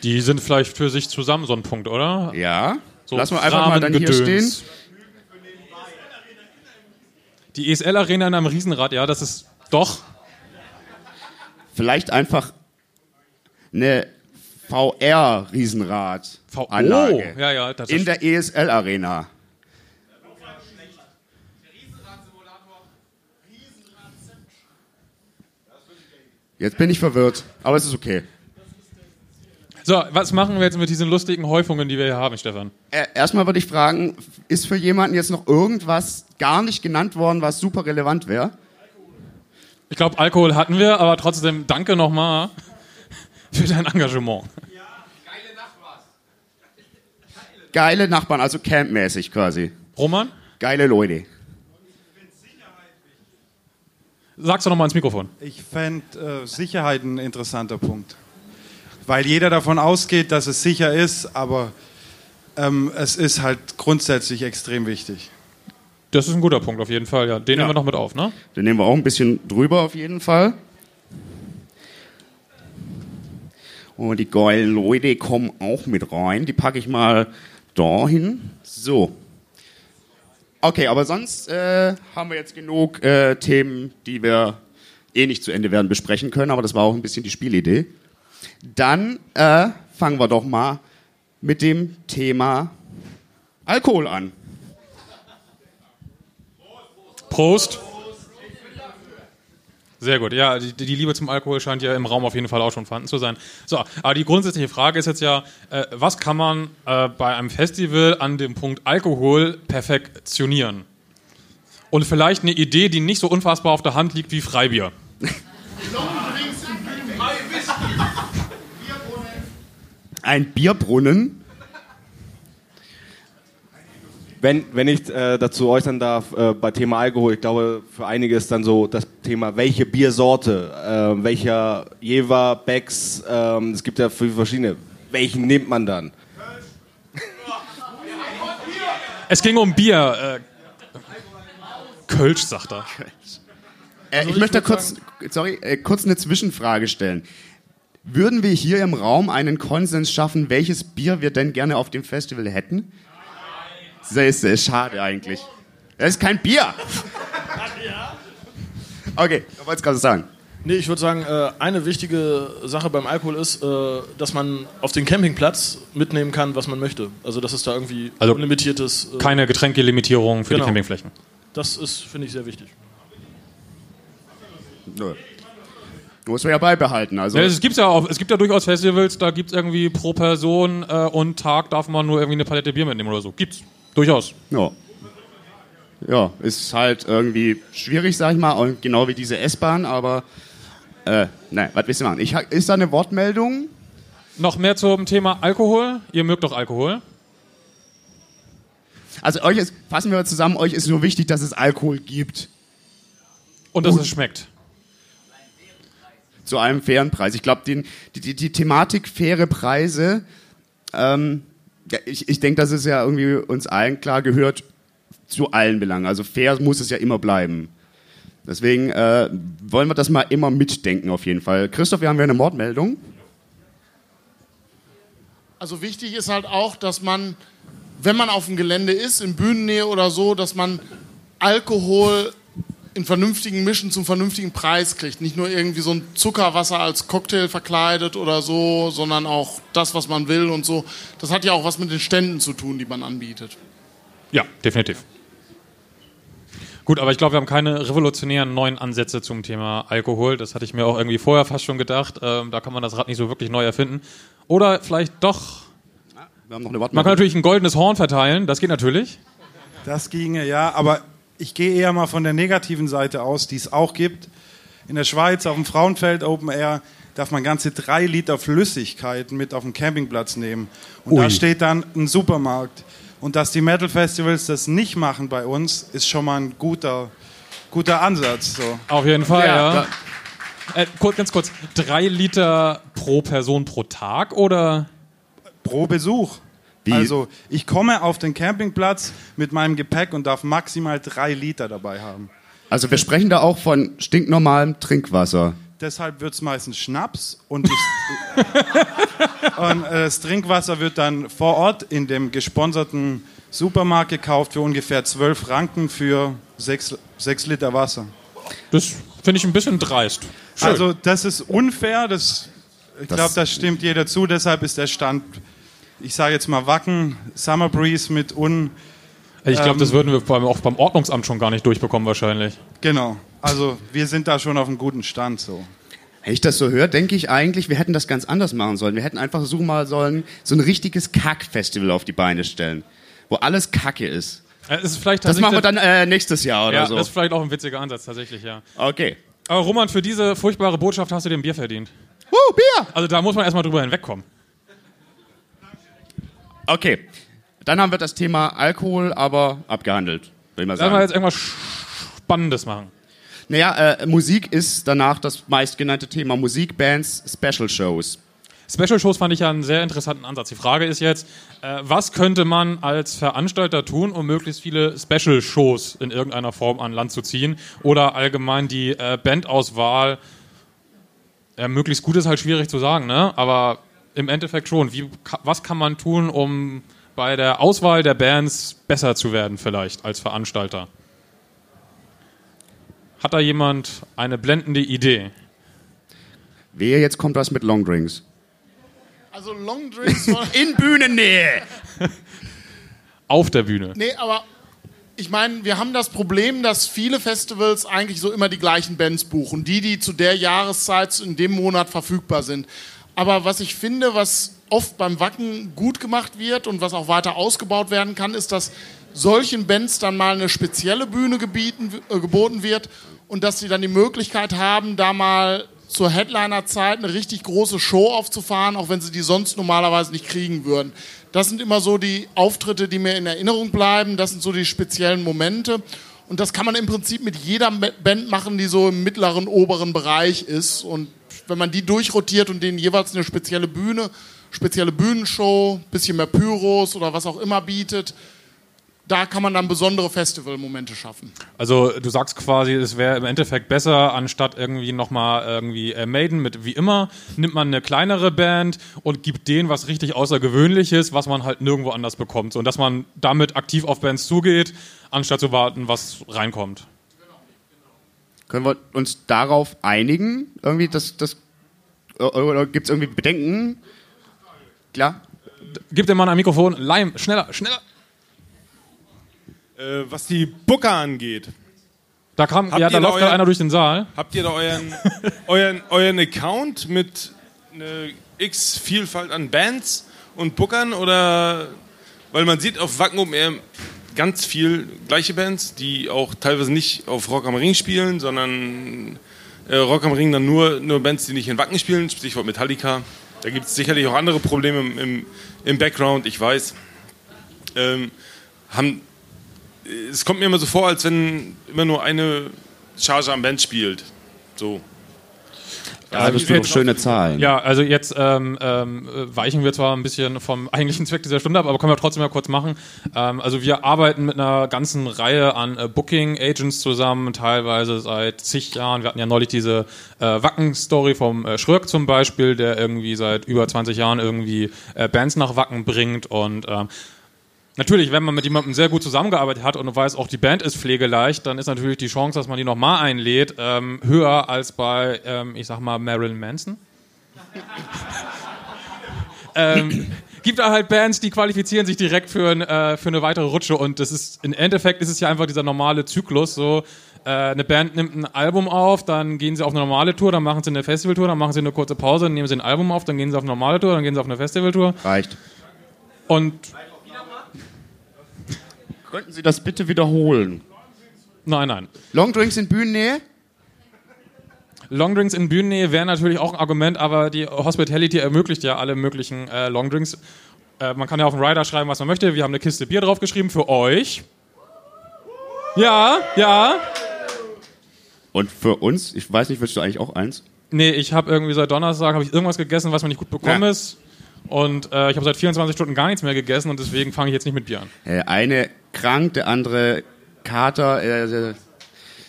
Die sind vielleicht für sich zusammen so ein Punkt, oder? Ja. So Lassen wir einfach mal dann hier stehen. Die ESL Arena in einem Riesenrad, ja, das ist doch. Vielleicht einfach eine VR-Riesenrad-Anlage. Oh, ja, ja, in der ESL Arena. Jetzt bin ich verwirrt, aber es ist okay. So, was machen wir jetzt mit diesen lustigen Häufungen, die wir hier haben, Stefan? Äh, Erstmal würde ich fragen, ist für jemanden jetzt noch irgendwas gar nicht genannt worden, was super relevant wäre? Ich glaube, Alkohol hatten wir, aber trotzdem danke nochmal für dein Engagement. Geile Nachbarn, also campmäßig quasi. Roman? Geile Leute. Sag's doch nochmal ins Mikrofon. Ich fände äh, Sicherheit ein interessanter Punkt. Weil jeder davon ausgeht, dass es sicher ist, aber ähm, es ist halt grundsätzlich extrem wichtig. Das ist ein guter Punkt auf jeden Fall, ja. Den nehmen wir noch mit auf, ne? Den nehmen wir auch ein bisschen drüber auf jeden Fall. Und die geilen Leute kommen auch mit rein. Die packe ich mal dahin. So. Okay, aber sonst äh, haben wir jetzt genug äh, Themen, die wir eh nicht zu Ende werden besprechen können, aber das war auch ein bisschen die Spielidee. Dann äh, fangen wir doch mal mit dem Thema Alkohol an. Prost. Sehr gut. Ja, die, die Liebe zum Alkohol scheint ja im Raum auf jeden Fall auch schon vorhanden zu sein. So, aber die grundsätzliche Frage ist jetzt ja, äh, was kann man äh, bei einem Festival an dem Punkt Alkohol perfektionieren? Und vielleicht eine Idee, die nicht so unfassbar auf der Hand liegt wie Freibier. Ein Bierbrunnen. Wenn, wenn ich äh, dazu äußern darf, äh, bei Thema Alkohol, ich glaube, für einige ist dann so das Thema, welche Biersorte, äh, welcher Jever, Becks, ähm, es gibt ja viele verschiedene. Welchen nimmt man dann? Es ging um Bier. Äh, Kölsch, sagt er. Äh, ich möchte kurz, sorry, äh, kurz eine Zwischenfrage stellen. Würden wir hier im Raum einen Konsens schaffen, welches Bier wir denn gerne auf dem Festival hätten? Das ist, das ist schade eigentlich. Das ist kein Bier. Okay, ich wollte es gerade sagen. Nee, ich würde sagen, äh, eine wichtige Sache beim Alkohol ist, äh, dass man auf den Campingplatz mitnehmen kann, was man möchte. Also, dass es da irgendwie Also unlimitiertes. Äh, Keine Getränkelimitierung für Genau. die Campingflächen. Das ist, finde ich, sehr wichtig. Nö. Muss man ja beibehalten. Also, Ja, es, gibt's ja auch, es gibt ja durchaus Festivals, da gibt es irgendwie pro Person äh, und Tag darf man nur irgendwie eine Palette Bier mitnehmen oder so. Gibt's. Durchaus. ja. ja, ist halt irgendwie schwierig, sag ich mal, und genau wie diese S-Bahn, aber äh, nein, was willst du machen? Ich, ist da eine Wortmeldung? Noch mehr zum Thema Alkohol. Ihr mögt doch Alkohol. Also euch ist, fassen wir zusammen, euch ist nur wichtig, dass es Alkohol gibt. Und dass es schmeckt. Zu einem fairen Preis. Ich glaube, die, die, die Thematik faire Preise, ähm, ja, ich, ich denke, das ist ja irgendwie uns allen klar gehört zu allen Belangen. Also fair muss es ja immer bleiben. Deswegen äh, wollen wir das mal immer mitdenken auf jeden Fall. Christoph, wir haben ja eine Mordmeldung. Also wichtig ist halt auch, dass man, wenn man auf dem Gelände ist, in Bühnennähe oder so, dass man Alkohol in vernünftigen Mischen zum vernünftigen Preis kriegt. Nicht nur irgendwie so ein Zuckerwasser als Cocktail verkleidet oder so, sondern auch das, was man will und so. Das hat ja auch was mit den Ständen zu tun, die man anbietet. Ja, definitiv. Gut, aber ich glaube, wir haben keine revolutionären neuen Ansätze zum Thema Alkohol. Das hatte ich mir auch irgendwie vorher fast schon gedacht. Ähm, da kann man das Rad nicht so wirklich neu erfinden. Oder vielleicht doch. Wir haben noch eine Man kann natürlich ein goldenes Horn verteilen. Das geht natürlich. Das ginge, ja, aber ich gehe eher mal von der negativen Seite aus, die es auch gibt. In der Schweiz auf dem Frauenfeld Open Air darf man ganze drei Liter Flüssigkeit mit auf den Campingplatz nehmen. Und Ui. da steht dann ein Supermarkt. Und dass die Metal Festivals das nicht machen bei uns, ist schon mal ein guter, guter Ansatz. So. Auf jeden Fall, Ja, ja. Äh, kurz, ganz kurz. Drei Liter pro Person pro Tag oder? Pro Besuch. Also ich komme auf den Campingplatz mit meinem Gepäck und darf maximal drei Liter dabei haben. Also wir sprechen da auch von stinknormalem Trinkwasser. Deshalb wird es meistens Schnaps und, das, und äh, das Trinkwasser wird dann vor Ort in dem gesponserten Supermarkt gekauft für ungefähr 12 Franken für 6, sechs Liter Wasser. Das finde ich ein bisschen dreist. Schön. Also das ist unfair, das, ich glaube, das stimmt jeder zu, deshalb ist der Stand, ich sage jetzt mal Wacken, Summer Breeze mit un... Ich glaube, ähm, das würden wir beim, auch beim Ordnungsamt schon gar nicht durchbekommen wahrscheinlich. Genau, also wir sind da schon auf einem guten Stand so. Wenn ich das so höre, denke ich eigentlich, wir hätten das ganz anders machen sollen. Wir hätten einfach so mal sollen, so ein richtiges Kack-Festival auf die Beine stellen, wo alles Kacke ist. Äh, ist vielleicht Das machen wir dann äh, nächstes Jahr oder ja, so. das ist vielleicht auch ein witziger Ansatz, tatsächlich, ja. Okay. Aber Roman, für diese furchtbare Botschaft hast du dir ein Bier verdient. Uh, Bier! Also da muss man erstmal drüber hinwegkommen. Okay. Dann haben wir das Thema Alkohol aber abgehandelt, will ich mal Sollen sagen. wir jetzt irgendwas Spannendes machen? Naja, äh, Musik ist danach das meistgenannte Thema. Musik, Bands, Special Shows. Special Shows fand ich ja einen sehr interessanten Ansatz. Die Frage ist jetzt, äh, was könnte man als Veranstalter tun, um möglichst viele Special Shows in irgendeiner Form an Land zu ziehen? Oder allgemein die äh, Bandauswahl, ja, möglichst gut ist halt schwierig zu sagen, ne? aber im Endeffekt schon. Wie, was kann man tun, um bei der Auswahl der Bands besser zu werden vielleicht als Veranstalter? Hat da jemand eine blendende Idee? Wehe, jetzt kommt was mit Longdrinks. Also Longdrinks. In Bühnennähe. Auf der Bühne. Nee, aber ich meine, wir haben das Problem, dass viele Festivals eigentlich so immer die gleichen Bands buchen. Die, die zu der Jahreszeit in dem Monat verfügbar sind. Aber was ich finde, was oft beim Wacken gut gemacht wird und was auch weiter ausgebaut werden kann, ist, dass solchen Bands dann mal eine spezielle Bühne gebieten, äh, geboten wird und dass sie dann die Möglichkeit haben, da mal zur Headliner-Zeit eine richtig große Show aufzufahren, auch wenn sie die sonst normalerweise nicht kriegen würden. Das sind immer so die Auftritte, die mir in Erinnerung bleiben. Das sind so die speziellen Momente. Und das kann man im Prinzip mit jeder Band machen, die so im mittleren, oberen Bereich ist. Und wenn man die durchrotiert und denen jeweils eine spezielle Bühne, spezielle Bühnenshow, bisschen mehr Pyros oder was auch immer bietet, da kann man dann besondere Festivalmomente schaffen. Also du sagst quasi, es wäre im Endeffekt besser, anstatt irgendwie nochmal irgendwie äh, Maiden mit wie immer, nimmt man eine kleinere Band und gibt denen was richtig Außergewöhnliches, was man halt nirgendwo anders bekommt. Und dass man damit aktiv auf Bands zugeht, anstatt zu warten, was reinkommt. Können wir uns darauf einigen? Irgendwie das, das äh, oder gibt es irgendwie Bedenken? Klar. Gib dem Mann ein Mikrofon, Leim, schneller, schneller. Äh, was die Booker angeht. Da kam, Habt ja, da läuft euren- gerade einer durch den Saal. Habt ihr da euren, euren, euren Account mit einer X-Vielfalt an Bands und Bookern oder weil man sieht auf Wacken Open Air ganz viel gleiche Bands, die auch teilweise nicht auf Rock am Ring spielen, sondern äh, Rock am Ring dann nur, nur Bands, die nicht in Wacken spielen, Stichwort Metallica. Da gibt es sicherlich auch andere Probleme im, im, Background, ich weiß. Ähm, haben, es kommt mir immer so vor, als wenn immer nur eine Charge am Band spielt. So. Da hattest du doch schöne Zahlen. Ja, also jetzt ähm, ähm, äh, weichen wir zwar ein bisschen vom eigentlichen Zweck dieser Stunde ab, aber können wir trotzdem mal kurz machen. Ähm, also wir arbeiten mit einer ganzen Reihe an äh, Booking-Agents zusammen, teilweise seit zig Jahren. Wir hatten ja neulich diese äh, Wacken-Story vom äh, Schröck zum Beispiel, der irgendwie seit über 20 Jahren irgendwie äh, Bands nach Wacken bringt und ähm, Natürlich, wenn man mit jemandem sehr gut zusammengearbeitet hat und weiß, auch die Band ist pflegeleicht, dann ist natürlich die Chance, dass man die nochmal einlädt, ähm, höher als bei, ähm, ich sag mal, Marilyn Manson. ähm, gibt da halt Bands, die qualifizieren sich direkt für, ein, äh, für eine weitere Rutsche und das ist, im Endeffekt ist es ja einfach dieser normale Zyklus, so, äh, eine Band nimmt ein Album auf, dann gehen sie auf eine normale Tour, dann machen sie eine Festivaltour, dann machen sie eine kurze Pause, dann nehmen sie ein Album auf, dann gehen sie auf eine normale Tour, dann gehen sie auf eine Festivaltour. Reicht. Und Könnten Sie das bitte wiederholen? Nein, nein. Longdrinks in Bühnennähe? Longdrinks in Bühnennähe wäre natürlich auch ein Argument, aber die Hospitality ermöglicht ja alle möglichen äh, Longdrinks. Äh, man kann ja auf den Rider schreiben, was man möchte. Wir haben eine Kiste Bier draufgeschrieben für euch. Ja, ja. Und für uns? Ich weiß nicht, willst du eigentlich auch eins? Nee, ich habe irgendwie seit Donnerstag habe ich irgendwas gegessen, was mir nicht gut bekommen Ja. ist. Und äh, ich habe seit 24 Stunden gar nichts mehr gegessen und deswegen fange ich jetzt nicht mit Bier an. Äh, eine krank, der andere Kater. Äh, äh,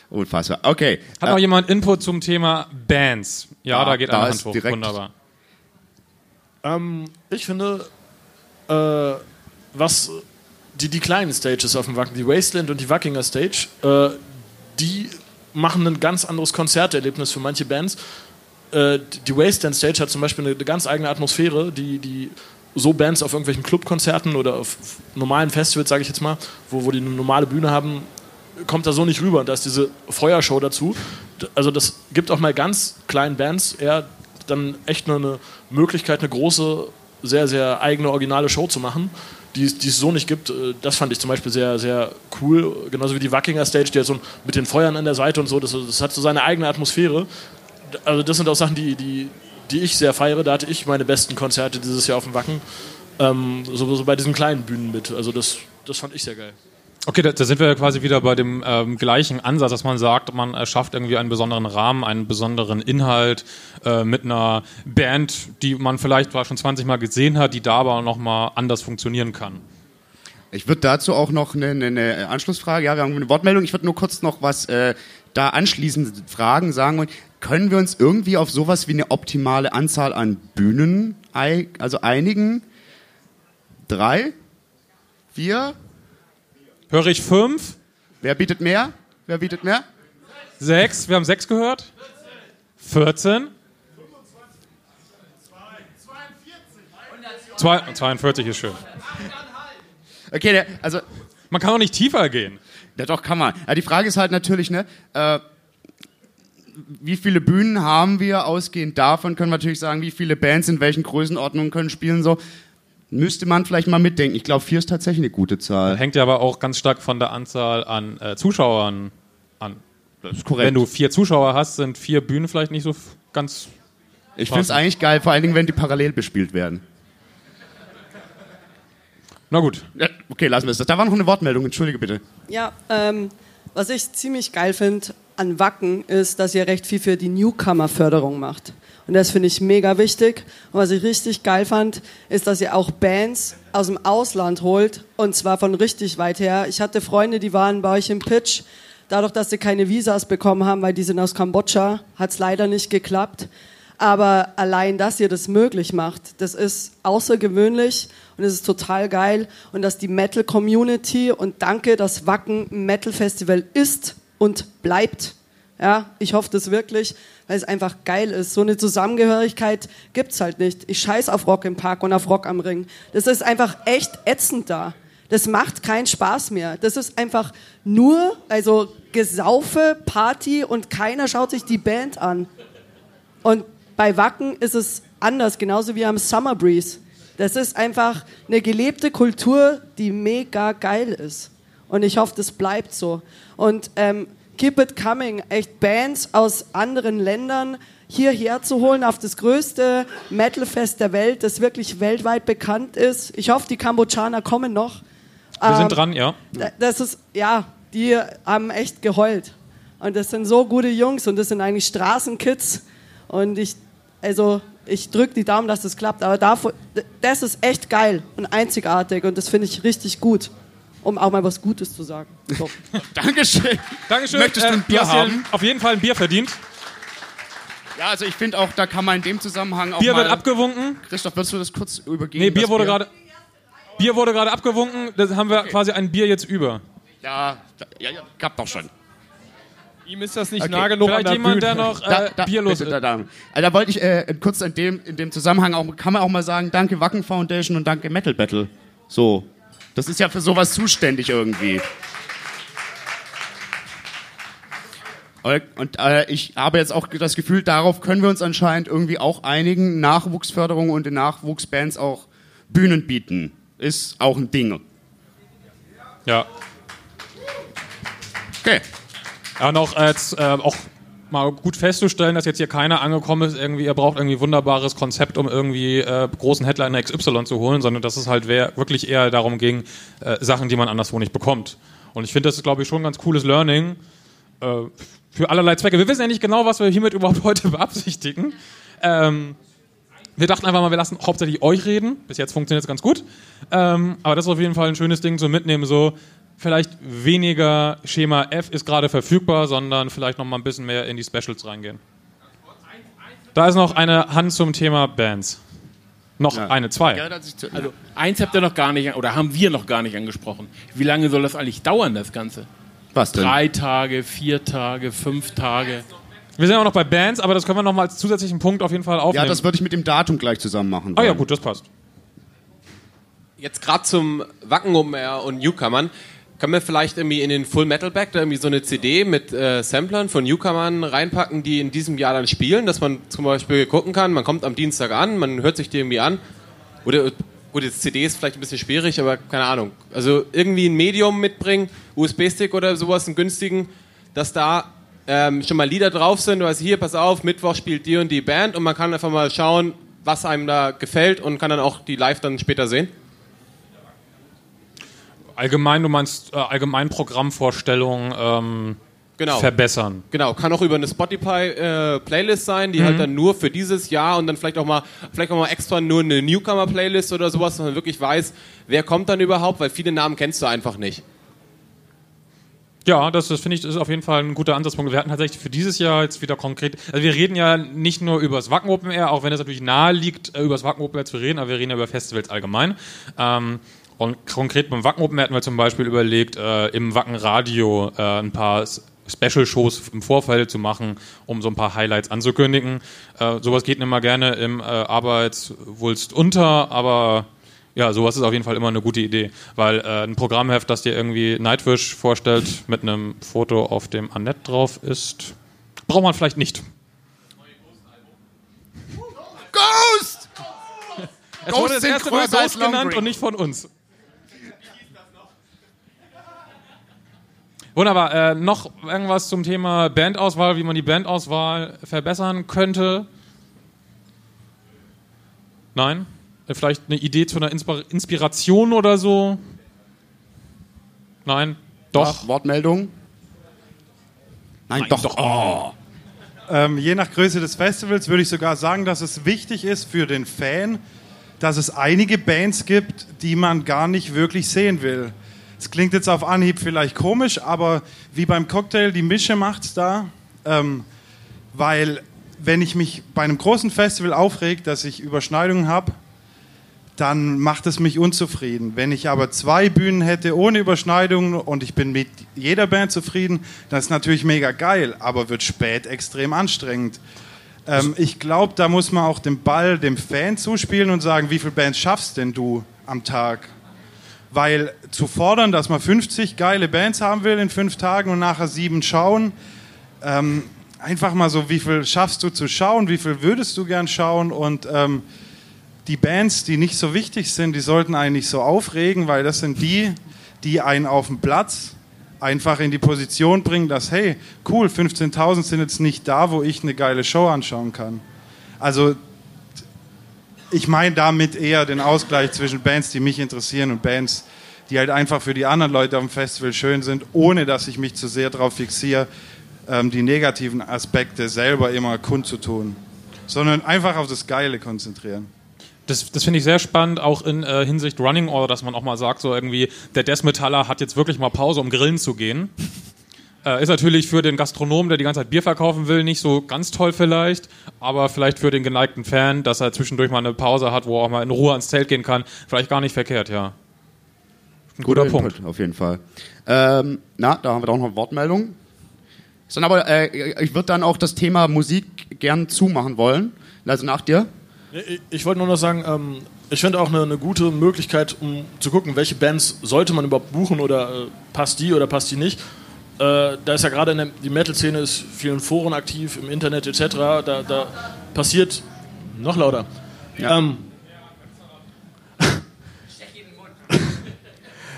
unfassbar. Okay. Hat noch jemand Input zum Thema Bands? Ja, Ja, da geht da eine Hand hoch. direkt- Wunderbar. Ähm, ich finde, äh, was die, die kleinen Stages auf dem Wacken, die Wasteland und die Wackinger Stage, äh, die machen ein ganz anderes Konzerterlebnis für manche Bands. Äh, die Wasteland Stage hat zum Beispiel eine, eine ganz eigene Atmosphäre, die, die so Bands auf irgendwelchen Clubkonzerten oder auf normalen Festivals, sage ich jetzt mal, wo, wo die eine normale Bühne haben, kommt da so nicht rüber. Und da ist diese Feuershow dazu. Also das gibt auch mal ganz kleinen Bands eher dann echt nur eine Möglichkeit, eine große, sehr, sehr eigene, originale Show zu machen, die, die es so nicht gibt. Äh, Das fand ich zum Beispiel sehr, sehr cool. Genauso wie die Wackinger Stage, die hat so mit den Feuern an der Seite und so, das, das hat so seine eigene Atmosphäre. Also das sind auch Sachen, die, die, die ich sehr feiere. Da hatte ich meine besten Konzerte dieses Jahr auf dem Wacken. Ähm, so, so bei diesen kleinen Bühnen mit. Also das, das fand ich sehr geil. Okay, da, da sind wir ja quasi wieder bei dem ähm, gleichen Ansatz, dass man sagt, man erschafft irgendwie einen besonderen Rahmen, einen besonderen Inhalt äh, mit einer Band, die man vielleicht zwar schon 20 Mal gesehen hat, die da aber nochmal anders funktionieren kann. Ich würde dazu auch noch eine, eine, eine Anschlussfrage, ja, wir haben eine Wortmeldung. Ich würde nur kurz noch was äh, da anschließend fragen, sagen wollen. Können wir uns irgendwie auf sowas wie eine optimale Anzahl an Bühnen also einigen? Drei? Vier? Höre ich fünf? Wer bietet mehr? Wer bietet mehr? Sechs? Wir haben sechs gehört? 14? Zwei, 42 ist schön. Okay, der, also. Man kann auch nicht tiefer gehen. Ja, doch, kann man. Ja, die Frage ist halt natürlich, ne, äh, wie viele Bühnen haben wir? Ausgehend davon können wir natürlich sagen, wie viele Bands in welchen Größenordnungen können spielen. So müsste man vielleicht mal mitdenken. Ich glaube, vier ist tatsächlich eine gute Zahl. Hängt ja aber auch ganz stark von der Anzahl an äh, Zuschauern an. Das ist korrekt. Wenn du vier Zuschauer hast, sind vier Bühnen vielleicht nicht so ganz. Ich finde es eigentlich geil, vor allen Dingen, wenn die parallel bespielt werden. Na gut. Ja, okay, lassen wir es. Da war noch eine Wortmeldung, entschuldige bitte. Ja, ähm, was ich ziemlich geil finde an Wacken ist, dass ihr recht viel für die Newcomer-Förderung macht. Und das finde ich mega wichtig. Und was ich richtig geil fand, ist, dass ihr auch Bands aus dem Ausland holt. Und zwar von richtig weit her. Ich hatte Freunde, die waren bei euch im Pitch. Dadurch, dass sie keine Visas bekommen haben, weil die sind aus Kambodscha, hat es leider nicht geklappt. Aber allein, dass ihr das möglich macht, das ist außergewöhnlich und es ist total geil. Und dass die Metal Community und danke, dass Wacken ein Metal Festival ist und bleibt. Ja, ich hoffe das wirklich, weil es einfach geil ist. So eine Zusammengehörigkeit gibt's halt nicht. Ich scheiß auf Rock im Park und auf Rock am Ring. Das ist einfach echt ätzend da. Das macht keinen Spaß mehr. Das ist einfach nur, also Gesaufe, Party und keiner schaut sich die Band an. Und bei Wacken ist es anders, genauso wie am Summer Breeze. Das ist einfach eine gelebte Kultur, die mega geil ist. Und ich hoffe, das bleibt so. Und ähm, keep it coming, echt Bands aus anderen Ländern hierher zu holen auf das größte Metalfest der Welt, das wirklich weltweit bekannt ist. Ich hoffe, die Kambodschaner kommen noch. Wir Ähm, sind dran, ja. da- Das ist, ja, die haben echt geheult. Und das sind so gute Jungs und das sind eigentlich Straßenkids. Und ich, also, ich drücke die Daumen, dass das klappt. Aber davor, das ist echt geil und einzigartig und das finde ich richtig gut. Um auch mal was Gutes zu sagen. So. Dankeschön. Dankeschön. Möchtest du ein Äh, Bier hier haben? Auf jeden Fall ein Bier verdient. Ja, also ich finde auch, da kann man in dem Zusammenhang auch Bier mal... wird abgewunken. Christoph, würdest du das kurz übergeben? Nee, Bier wurde gerade. Bier wurde gerade abgewunken, da haben wir quasi ein Bier jetzt über. Ja, ja, ja, gab doch schon. Ihm ist das nicht Okay. nah genug Vielleicht an der jemand, Bühne. der noch Da, äh, da, bierlos bitte, ist. da, da. Also, da wollte ich äh, kurz in dem, in dem Zusammenhang auch, kann man auch mal sagen, danke Wacken Foundation und danke Metal Battle. So. Das ist ja für sowas zuständig irgendwie. Und äh, ich habe jetzt auch das Gefühl, darauf können wir uns anscheinend irgendwie auch einigen. Nachwuchsförderung und den Nachwuchsbands auch Bühnen bieten. Ist auch ein Ding. Ja. Okay. Ja, noch als äh, auch mal gut festzustellen, dass jetzt hier keiner angekommen ist, irgendwie, ihr braucht irgendwie wunderbares Konzept, um irgendwie äh, großen Headliner XY zu holen, sondern dass es halt wirklich eher darum ging, äh, Sachen, die man anderswo nicht bekommt. Und ich finde, das ist, glaube ich, schon ein ganz cooles Learning äh, für allerlei Zwecke. Wir wissen ja nicht genau, was wir hiermit überhaupt heute beabsichtigen. Ähm, wir dachten einfach mal, wir lassen hauptsächlich euch reden. Bis jetzt funktioniert es ganz gut. Ähm, aber das ist auf jeden Fall ein schönes Ding zum Mitnehmen. So, vielleicht weniger Schema F ist gerade verfügbar, sondern vielleicht noch mal ein bisschen mehr in die Specials reingehen. Da ist noch eine Hand zum Thema Bands. Noch eine, zwei. Also eins habt ihr noch gar nicht, oder haben wir noch gar nicht angesprochen. Wie lange soll das eigentlich dauern, das Ganze? Was denn? Drei Tage, vier Tage, fünf Tage. Wir sind auch noch bei Bands, aber das können wir noch mal als zusätzlichen Punkt auf jeden Fall aufnehmen. Ja, das würde ich mit dem Datum gleich zusammen machen. Ah ja, gut, das passt. Jetzt gerade zum Wacken Open Air und Newcomern. Können wir vielleicht irgendwie in den Full Metal Back da irgendwie so eine CD mit äh, Samplern von Newcomern reinpacken, die in diesem Jahr dann spielen, dass man zum Beispiel gucken kann, man kommt am Dienstag an, man hört sich die irgendwie an. Oder gut, jetzt CD ist vielleicht ein bisschen schwierig, aber keine Ahnung. Also irgendwie ein Medium mitbringen, USB-Stick oder sowas, einen günstigen, dass da ähm, schon mal Lieder drauf sind. Du weißt, hier, pass auf, Mittwoch spielt die und die Band und man kann einfach mal schauen, was einem da gefällt und kann dann auch die live dann später sehen. Allgemein, du meinst äh, allgemein Programmvorstellungen ähm, Genau. verbessern. Genau, kann auch über eine Spotify-Playlist sein, die Mhm. halt dann nur für dieses Jahr und dann vielleicht auch mal, vielleicht auch mal extra nur eine Newcomer-Playlist oder sowas, dass man wirklich weiß, wer kommt dann überhaupt, weil viele Namen kennst du einfach nicht. Ja, das, das finde ich ist auf jeden Fall ein guter Ansatzpunkt. Wir hatten tatsächlich für dieses Jahr jetzt wieder konkret, also wir reden ja nicht nur über das Wacken Open Air, auch wenn es natürlich nahe liegt, äh, über das Wacken Open Air zu reden, aber wir reden ja über Festivals allgemein. Ähm, konkret beim Wacken Open hatten wir zum Beispiel überlegt, äh, im Wacken Radio äh, ein paar Special-Shows im Vorfeld zu machen, um so ein paar Highlights anzukündigen. Äh, sowas geht immer gerne im äh, Arbeitswulst unter, aber ja, sowas ist auf jeden Fall immer eine gute Idee, weil äh, ein Programmheft, das dir irgendwie Nightwish vorstellt, mit einem Foto, auf dem Annette drauf ist, braucht man vielleicht nicht. Ghost! Es wurde das erste Mal Ghost genannt und nicht von uns. Wunderbar. Äh, noch irgendwas zum Thema Bandauswahl, wie man die Bandauswahl verbessern könnte? Nein? Äh, Vielleicht eine Idee zu einer Inspir Inspiration oder so? Nein? Doch. Wortmeldung? Nein, doch. Oh. Ähm, je nach Größe des Festivals würde ich sogar sagen, dass es wichtig ist für den Fan, dass es einige Bands gibt, die man gar nicht wirklich sehen will. Es klingt jetzt auf Anhieb vielleicht komisch, aber wie beim Cocktail, die Mische macht's da. Ähm, weil, wenn ich mich bei einem großen Festival aufreg, dass ich Überschneidungen habe, dann macht es mich unzufrieden. Wenn ich aber zwei Bühnen hätte ohne Überschneidungen und ich bin mit jeder Band zufrieden, dann ist natürlich mega geil, aber wird spät extrem anstrengend. Ähm, ich glaube, da muss man auch den Ball dem Fan zuspielen und sagen, wie viele Bands schaffst denn du am Tag? Weil zu fordern, dass man 50 geile Bands haben will in fünf Tagen und nachher sieben schauen, ähm, einfach mal so, wie viel schaffst du zu schauen, wie viel würdest du gern schauen und ähm, die Bands, die nicht so wichtig sind, die sollten eigentlich so aufregen, weil das sind die, die einen auf dem Platz einfach in die Position bringen, dass, hey, cool, 15.000 sind jetzt nicht da, wo ich eine geile Show anschauen kann. Also ich meine damit eher den Ausgleich zwischen Bands, die mich interessieren und Bands, die halt einfach für die anderen Leute am Festival schön sind, ohne dass ich mich zu sehr darauf fixiere, ähm, die negativen Aspekte selber immer kundzutun, sondern einfach auf das Geile konzentrieren. Das, das finde ich sehr spannend, auch in äh, Hinsicht Running Order, dass man auch mal sagt, so irgendwie, der Death Metaller hat jetzt wirklich mal Pause, um grillen zu gehen. Äh, ist natürlich für den Gastronomen, der die ganze Zeit Bier verkaufen will, nicht so ganz toll vielleicht, aber vielleicht für den geneigten Fan, dass er zwischendurch mal eine Pause hat, wo er auch mal in Ruhe ans Zelt gehen kann, vielleicht gar nicht verkehrt, ja. guter Guter Punkt. Input, auf jeden Fall. Ähm, na, da haben wir doch noch eine Wortmeldung. Dann aber, äh, ich würde dann auch das Thema Musik gern zumachen wollen. Also nach dir. Ich, ich wollte nur noch sagen, ähm, ich finde auch eine, eine gute Möglichkeit, um zu gucken, welche Bands sollte man überhaupt buchen oder äh, passt die oder passt die nicht. Äh, da ist ja gerade der, die Metal-Szene ist vielen Foren aktiv, im Internet etc. Da, da passiert noch lauter. Ähm,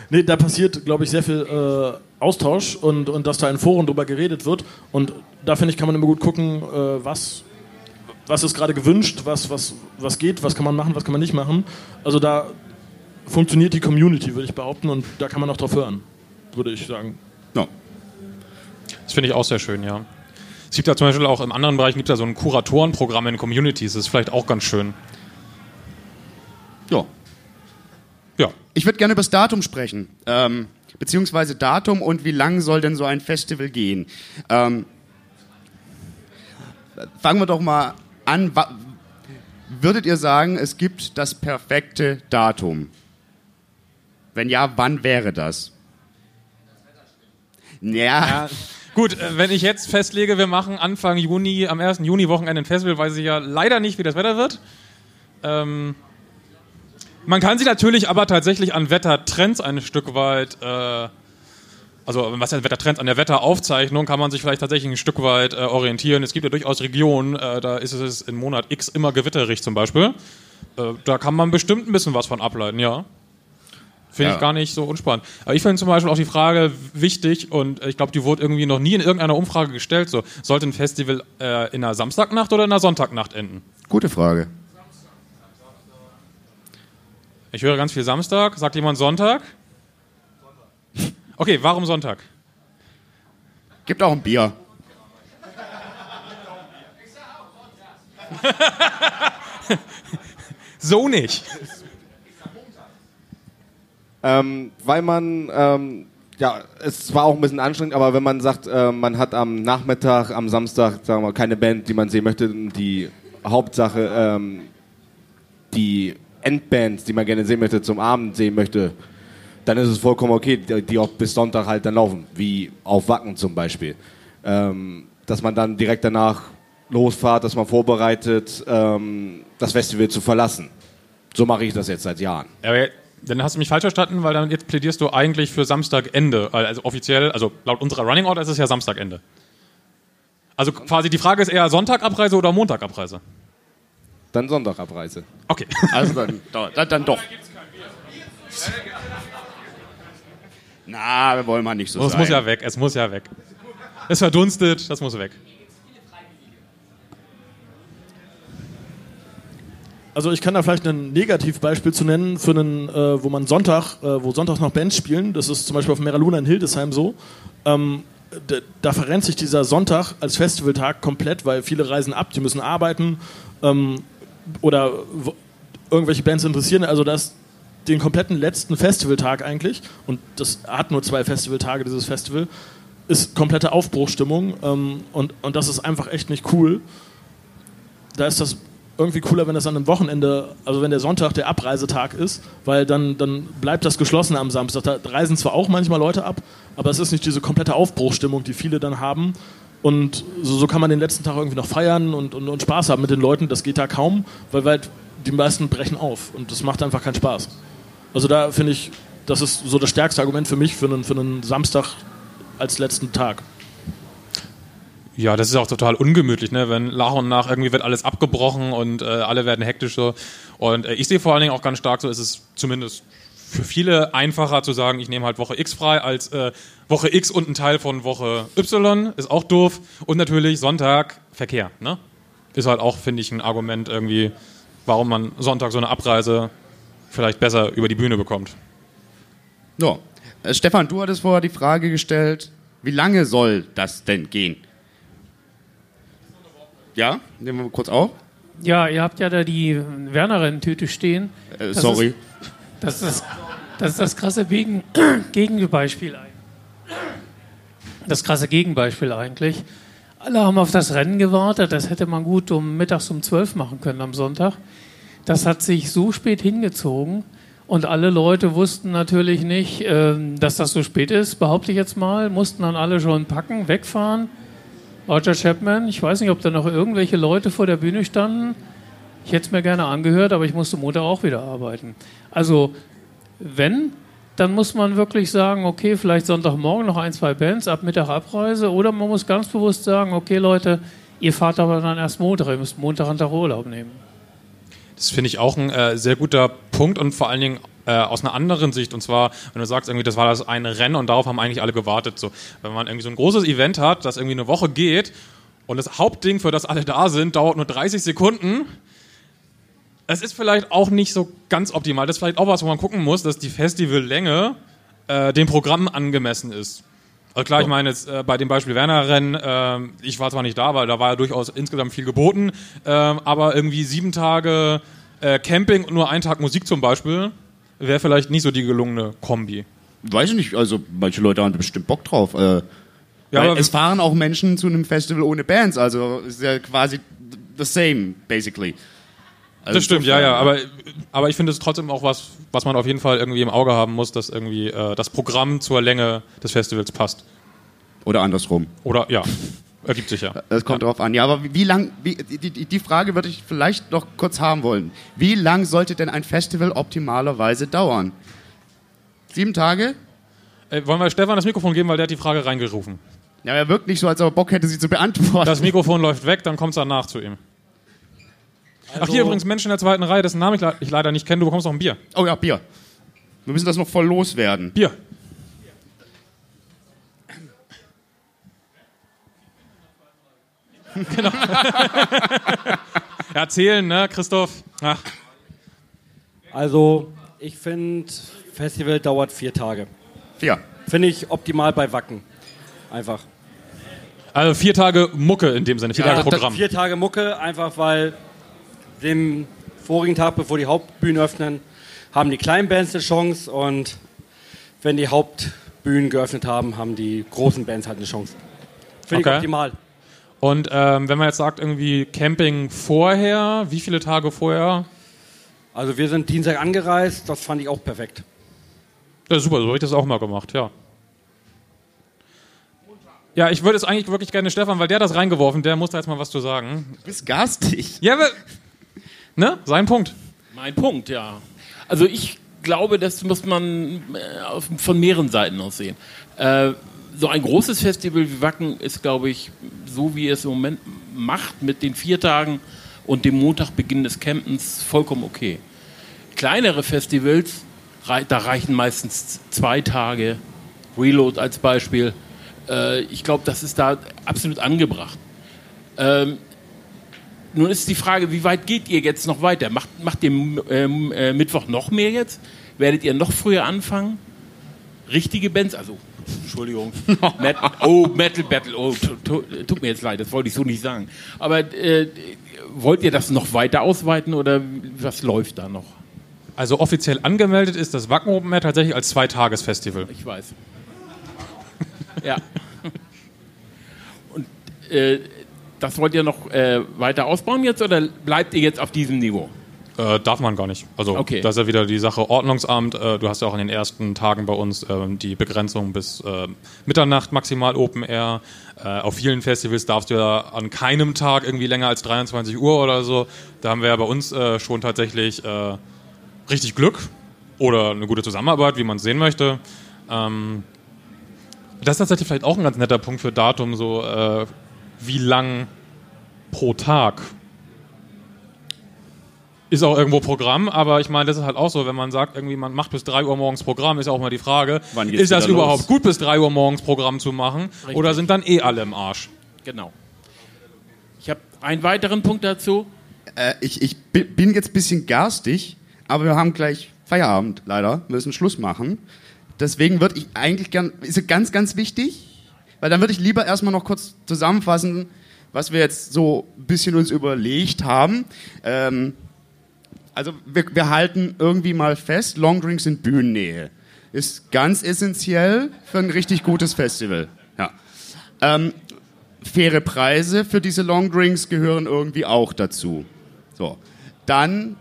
nee, da passiert, glaube ich, sehr viel äh, Austausch und, und dass da in Foren drüber geredet wird. Und da finde ich, kann man immer gut gucken, äh, was, was ist gerade gewünscht, was, was, was geht, was kann man machen, was kann man nicht machen. Also da funktioniert die Community, würde ich behaupten, und da kann man auch drauf hören, würde ich sagen. Ja. Das finde ich auch sehr schön, ja. Es gibt ja zum Beispiel auch im anderen Bereich gibt ja so ein Kuratorenprogramm in Communities. Das ist vielleicht auch ganz schön. Ja. Ja. Ich würde gerne über das Datum sprechen. Ähm, beziehungsweise Datum und wie lang soll denn so ein Festival gehen? Ähm, fangen wir doch mal an. Würdet ihr sagen, es gibt das perfekte Datum? Wenn ja, wann wäre das? Ja. Gut, äh, wenn ich jetzt festlege, wir machen Anfang Juni, am 1. Juni Wochenende ein Festival, weiß ich ja leider nicht, wie das Wetter wird. Ähm, man kann sich natürlich aber tatsächlich an Wettertrends ein Stück weit, äh, also was heißt Wettertrends, an der Wetteraufzeichnung kann man sich vielleicht tatsächlich ein Stück weit äh, orientieren. Es gibt ja durchaus Regionen, äh, da ist es im Monat X immer gewitterig zum Beispiel. Äh, da kann man bestimmt ein bisschen was von ableiten, ja. Finde Ja. ich gar nicht so unspannend. Aber ich finde zum Beispiel auch die Frage wichtig und ich glaube, die wurde irgendwie noch nie in irgendeiner Umfrage gestellt. So, sollte ein Festival äh, in einer Samstagnacht oder in einer Sonntagnacht enden? Gute Frage. Ich höre ganz viel Samstag. Sagt jemand Sonntag? Okay, warum Sonntag? Gibt auch ein Bier. so nicht. Ähm, weil man, ähm, ja, es war auch ein bisschen anstrengend, aber wenn man sagt, äh, man hat am Nachmittag, am Samstag, sagen wir mal, keine Band, die man sehen möchte, die Hauptsache, ähm, die Endbands, die man gerne sehen möchte, zum Abend sehen möchte, dann ist es vollkommen okay, die auch bis Sonntag halt dann laufen, wie auf Wacken zum Beispiel. Ähm, dass man dann direkt danach losfahrt, dass man vorbereitet, ähm, das Festival zu verlassen. So mache ich das jetzt seit Jahren. Aber dann hast du mich falsch verstanden, weil dann jetzt plädierst du eigentlich für Samstagende. Also offiziell, also laut unserer Running Order ist es ja Samstagende. Also quasi die Frage ist eher Sonntagabreise oder Montagabreise? Dann Sonntagabreise. Okay. Also dann, dann, dann doch. Na, wir wollen mal nicht so Oh, es sein. muss ja weg, es muss ja weg. Es verdunstet, das muss weg. Also ich kann da vielleicht ein Negativbeispiel zu nennen, für einen, äh, wo man Sonntag, äh, wo sonntags noch Bands spielen. Das ist zum Beispiel auf Meraluna in Hildesheim so. Ähm, da, da verrennt sich dieser Sonntag als Festivaltag komplett, weil viele reisen ab, die müssen arbeiten ähm, oder irgendwelche Bands interessieren. Also das den kompletten letzten Festivaltag eigentlich und das hat nur zwei Festivaltage dieses Festival ist komplette Aufbruchstimmung ähm, und, und das ist einfach echt nicht cool. Da ist das irgendwie cooler, wenn das an einem Wochenende, also wenn der Sonntag der Abreisetag ist, weil dann, dann bleibt das geschlossen am Samstag. Da reisen zwar auch manchmal Leute ab, aber es ist nicht diese komplette Aufbruchstimmung, die viele dann haben. Und so, so kann man den letzten Tag irgendwie noch feiern und, und, und Spaß haben mit den Leuten. Das geht da kaum, weil halt die meisten brechen auf und das macht einfach keinen Spaß. Also da finde ich, das ist so das stärkste Argument für mich für einen, für einen Samstag als letzten Tag. Ja, das ist auch total ungemütlich, ne? wenn nach und nach irgendwie wird alles abgebrochen und äh, alle werden hektisch so. Und äh, ich sehe vor allen Dingen auch ganz stark so, ist es zumindest für viele einfacher zu sagen, ich nehme halt Woche X frei als äh, Woche X und ein Teil von Woche Y, ist auch doof. Und natürlich Sonntag Verkehr, ne? Ist halt auch, finde ich, ein Argument irgendwie, warum man Sonntag so eine Abreise vielleicht besser über die Bühne bekommt. So. Äh, Stefan, du hattest vorher die Frage gestellt, wie lange soll das denn gehen? Ja, nehmen wir kurz auf. Ja, ihr habt ja da die Wernerin-Tüte stehen. Äh, Das sorry. Ist, das, ist, das ist das krasse Gegen Gegenbeispiel. eigentlich. Das krasse Gegenbeispiel eigentlich. Alle haben auf das Rennen gewartet. Das hätte man gut um mittags um 12 machen können am Sonntag. Das hat sich so spät hingezogen. Und alle Leute wussten natürlich nicht, ähm, dass das so spät ist, behaupte ich jetzt mal. Mussten dann alle schon packen, wegfahren. Roger Chapman, ich weiß nicht, ob da noch irgendwelche Leute vor der Bühne standen. Ich hätte es mir gerne angehört, aber ich musste Montag auch wieder arbeiten. Also, wenn, dann muss man wirklich sagen, okay, vielleicht Sonntagmorgen noch ein, zwei Bands, ab Mittag Abreise. Oder man muss ganz bewusst sagen, okay, Leute, ihr fahrt aber dann erst Montag, ihr müsst Montag einen Tag Urlaub nehmen. Das finde ich auch ein äh, sehr guter Punkt und vor allen Dingen äh, aus einer anderen Sicht. Und zwar, wenn du sagst, irgendwie, das war das eine Rennen und darauf haben eigentlich alle gewartet. So. Wenn man irgendwie so ein großes Event hat, das irgendwie eine Woche geht und das Hauptding, für das alle da sind, dauert nur 30 Sekunden, es ist vielleicht auch nicht so ganz optimal. Das ist vielleicht auch was, wo man gucken muss, dass die Festivallänge äh, dem Programm angemessen ist. Also klar, ich meine jetzt äh, bei dem Beispiel Werner-Rennen, äh, ich war zwar nicht da, weil da war ja durchaus insgesamt viel geboten, äh, aber irgendwie sieben Tage äh, Camping und nur einen Tag Musik zum Beispiel wäre vielleicht nicht so die gelungene Kombi. Weiß ich nicht, also manche Leute haben bestimmt Bock drauf. Äh, Ja, es fahren auch Menschen zu einem Festival ohne Bands, also ist ja quasi the same, basically. Also das stimmt, ja, ja, aber, aber ich finde es trotzdem auch was, was man auf jeden Fall irgendwie im Auge haben muss, dass irgendwie äh, das Programm zur Länge des Festivals passt. Oder andersrum. Oder, ja, ergibt sich ja. Das kommt drauf an. Ja, aber wie, wie lang, wie, die, die, die Frage würde ich vielleicht noch kurz haben wollen. Wie lang sollte denn ein Festival optimalerweise dauern? Sieben Tage? Äh, wollen wir Stefan das Mikrofon geben, weil der hat die Frage reingerufen. Ja, er wirkt nicht so, als ob er Bock hätte, sie zu beantworten. Das Mikrofon läuft weg, dann kommt es danach zu ihm. Ach, hier übrigens Menschen in der zweiten Reihe, dessen Namen ich, le- ich leider nicht kenne, du bekommst noch ein Bier. Oh ja, Bier. Wir müssen das noch voll loswerden. Bier. Genau. Erzählen, ne, Christoph? Ach. Also, ich finde, Festival dauert vier Tage. Vier. Finde ich optimal bei Wacken. Einfach. Also vier Tage Mucke in dem Sinne, vier Tage Programm. Vier Tage Mucke, einfach weil dem vorigen Tag, bevor die Hauptbühnen öffnen, haben die kleinen Bands eine Chance und wenn die Hauptbühnen geöffnet haben, haben die großen Bands halt eine Chance. Finde Okay. ich optimal. Und ähm, wenn man jetzt sagt, irgendwie Camping vorher, wie viele Tage vorher? Also wir sind Dienstag angereist, das fand ich auch perfekt. Ja, super, so habe ich das auch mal gemacht, ja. Ja, ich würde es eigentlich wirklich gerne Stefan, weil der das reingeworfen, der muss da jetzt mal was zu sagen. Du bist garstig. Ja, aber, ne? Sein Punkt. Mein Punkt, ja. Also ich glaube, das muss man äh, von mehreren Seiten aus sehen. Äh, so ein großes Festival wie Wacken ist, glaube ich, so wie es im Moment macht, mit den vier Tagen und dem Montag Beginn des Campens, vollkommen okay. Kleinere Festivals, da reichen meistens zwei Tage. Reload als Beispiel. Äh, ich glaube, das ist da absolut angebracht. Ähm, nun ist die Frage, wie weit geht ihr jetzt noch weiter? Macht, macht ihr ähm, äh, Mittwoch noch mehr jetzt? Werdet ihr noch früher anfangen? Richtige Bands, also Entschuldigung, Met oh Metal Battle, oh tu- tu- tut mir jetzt leid, das wollte ich so nicht sagen. Aber äh, wollt ihr das noch weiter ausweiten oder was läuft da noch? Also offiziell angemeldet ist das Wacken Open Air tatsächlich als Zweitagesfestival. Ich weiß. ja. Und äh, das wollt ihr noch äh, weiter ausbauen jetzt oder bleibt ihr jetzt auf diesem Niveau? Äh, darf man gar nicht. Also Okay. das ist ja wieder die Sache Ordnungsamt. Äh, du hast ja auch in den ersten Tagen bei uns ähm, die Begrenzung bis äh, Mitternacht maximal Open Air. Äh, auf vielen Festivals darfst du ja an keinem Tag irgendwie länger als 23 Uhr oder so. Da haben wir ja bei uns äh, schon tatsächlich äh, richtig Glück oder eine gute Zusammenarbeit, wie man es sehen möchte. Ähm, das ist tatsächlich vielleicht auch ein ganz netter Punkt für Datum, so äh, wie lang pro Tag ist auch irgendwo Programm, aber ich meine, das ist halt auch so, wenn man sagt, irgendwie man macht bis 3 Uhr morgens Programm, ist ja auch mal die Frage, ist das überhaupt los? gut, bis 3 Uhr morgens Programm zu machen Richtig. oder sind dann eh alle im Arsch? Genau. Ich habe einen weiteren Punkt dazu. Äh, ich ich bi- bin jetzt ein bisschen garstig, aber wir haben gleich Feierabend, leider. Wir müssen Schluss machen. Deswegen würde ich eigentlich gern, ist ja ganz, ganz wichtig, weil dann würde ich lieber erstmal noch kurz zusammenfassen, was wir jetzt so ein bisschen uns überlegt haben. Ähm, also wir, wir halten irgendwie mal fest, Longdrinks sind Bühnennähe. Ist ganz essentiell für ein richtig gutes Festival. Ja. Ähm, faire Preise für diese Longdrinks gehören irgendwie auch dazu. So. Dann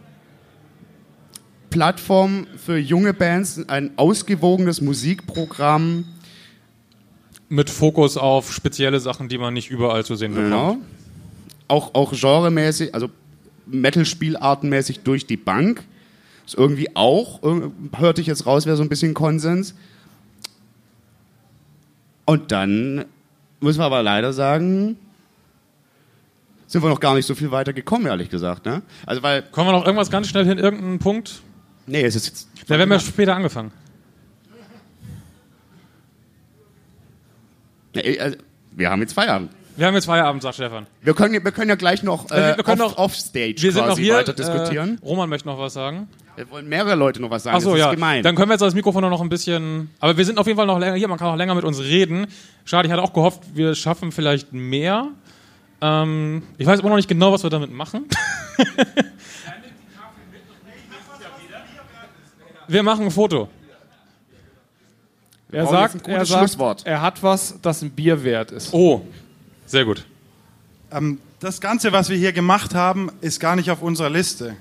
Plattform für junge Bands, ein ausgewogenes Musikprogramm. Mit Fokus auf spezielle Sachen, die man nicht überall zu sehen bekommt. Genau. Auch, auch genremäßig, also Metal-Spielartenmäßig durch die Bank. Ist irgendwie auch, äh, hörte ich jetzt raus, wäre so ein bisschen Konsens. Und dann müssen wir aber leider sagen, sind wir noch gar nicht so viel weiter gekommen, ehrlich gesagt. Ne? Also weil Kommen wir noch irgendwas ganz schnell hin, irgendeinen Punkt? Nee, es ist jetzt. Da werden wir später angefangen. Nee, also, wir haben jetzt Feierabend. Wir haben jetzt Feierabend, sagt Stefan. Wir können, wir können ja gleich noch äh, wir können off, noch- offstage Wir sind quasi noch hier. weiter diskutieren. Äh, Roman möchte noch was sagen. Wir wollen mehrere Leute noch was sagen. Achso, das ist ja. gemein. Dann können wir jetzt das Mikrofon noch ein bisschen. Aber wir sind auf jeden Fall noch länger hier. Man kann auch länger mit uns reden. Schade, ich hatte auch gehofft, wir schaffen vielleicht mehr. Ähm, ich weiß immer noch nicht genau, was wir damit machen. wir machen ein Foto. Er sagt, er sagt, Schlusswort. er hat was, das ein Bier wert ist. Oh, sehr gut. Ähm, das Ganze, was wir hier gemacht haben, ist gar nicht auf unserer Liste.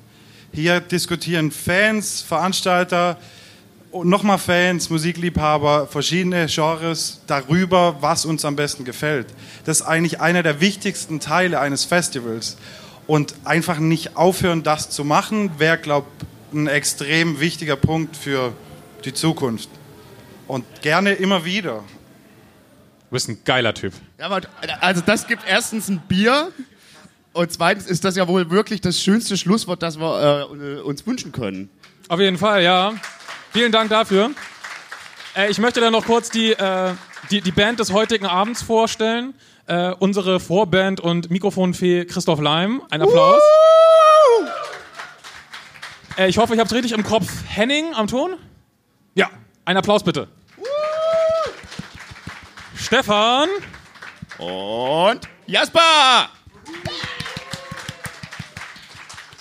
Hier diskutieren Fans, Veranstalter, nochmal Fans, Musikliebhaber, verschiedene Genres darüber, was uns am besten gefällt. Das ist eigentlich einer der wichtigsten Teile eines Festivals. Und einfach nicht aufhören, das zu machen, wäre, glaube ich, ein extrem wichtiger Punkt für die Zukunft. Und gerne immer wieder. Du bist ein geiler Typ. Ja, aber, also das gibt erstens ein Bier und zweitens ist das ja wohl wirklich das schönste Schlusswort, das wir äh, uns wünschen können. Auf jeden Fall, ja. Vielen Dank dafür. Äh, ich möchte dann noch kurz die, äh, die, die Band des heutigen Abends vorstellen. Äh, unsere Vorband und Mikrofonfee Christoph Leim. Ein Applaus. Äh, ich hoffe, ich habe es richtig im Kopf. Henning am Ton? Ja. Ein Applaus bitte. Stefan. Und Jasper.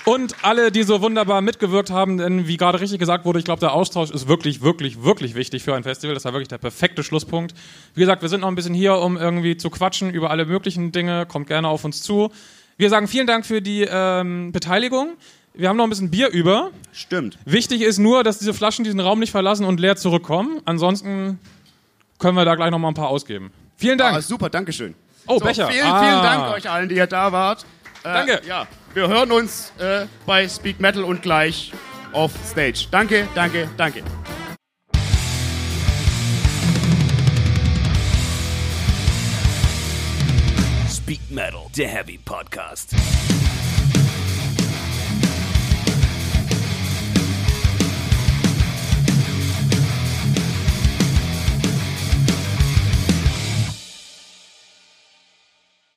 Und alle, die so wunderbar mitgewirkt haben, denn wie gerade richtig gesagt wurde, ich glaube, der Austausch ist wirklich, wirklich, wirklich wichtig für ein Festival. Das war wirklich der perfekte Schlusspunkt. Wie gesagt, wir sind noch ein bisschen hier, um irgendwie zu quatschen über alle möglichen Dinge. Kommt gerne auf uns zu. Wir sagen vielen Dank für die ähm, Beteiligung. Wir haben noch ein bisschen Bier über. Stimmt. Wichtig ist nur, dass diese Flaschen diesen Raum nicht verlassen und leer zurückkommen. Ansonsten können wir da gleich noch mal ein paar ausgeben. Vielen Dank. Ah, super, Dankeschön. Oh, so, Becher. Vielen, Ah. vielen Dank euch allen, die ihr da wart. Äh, Danke. Ja, wir hören uns äh, bei Speak Metal und gleich auf Stage. Danke, danke, danke. Speak Metal, der Heavy Podcast.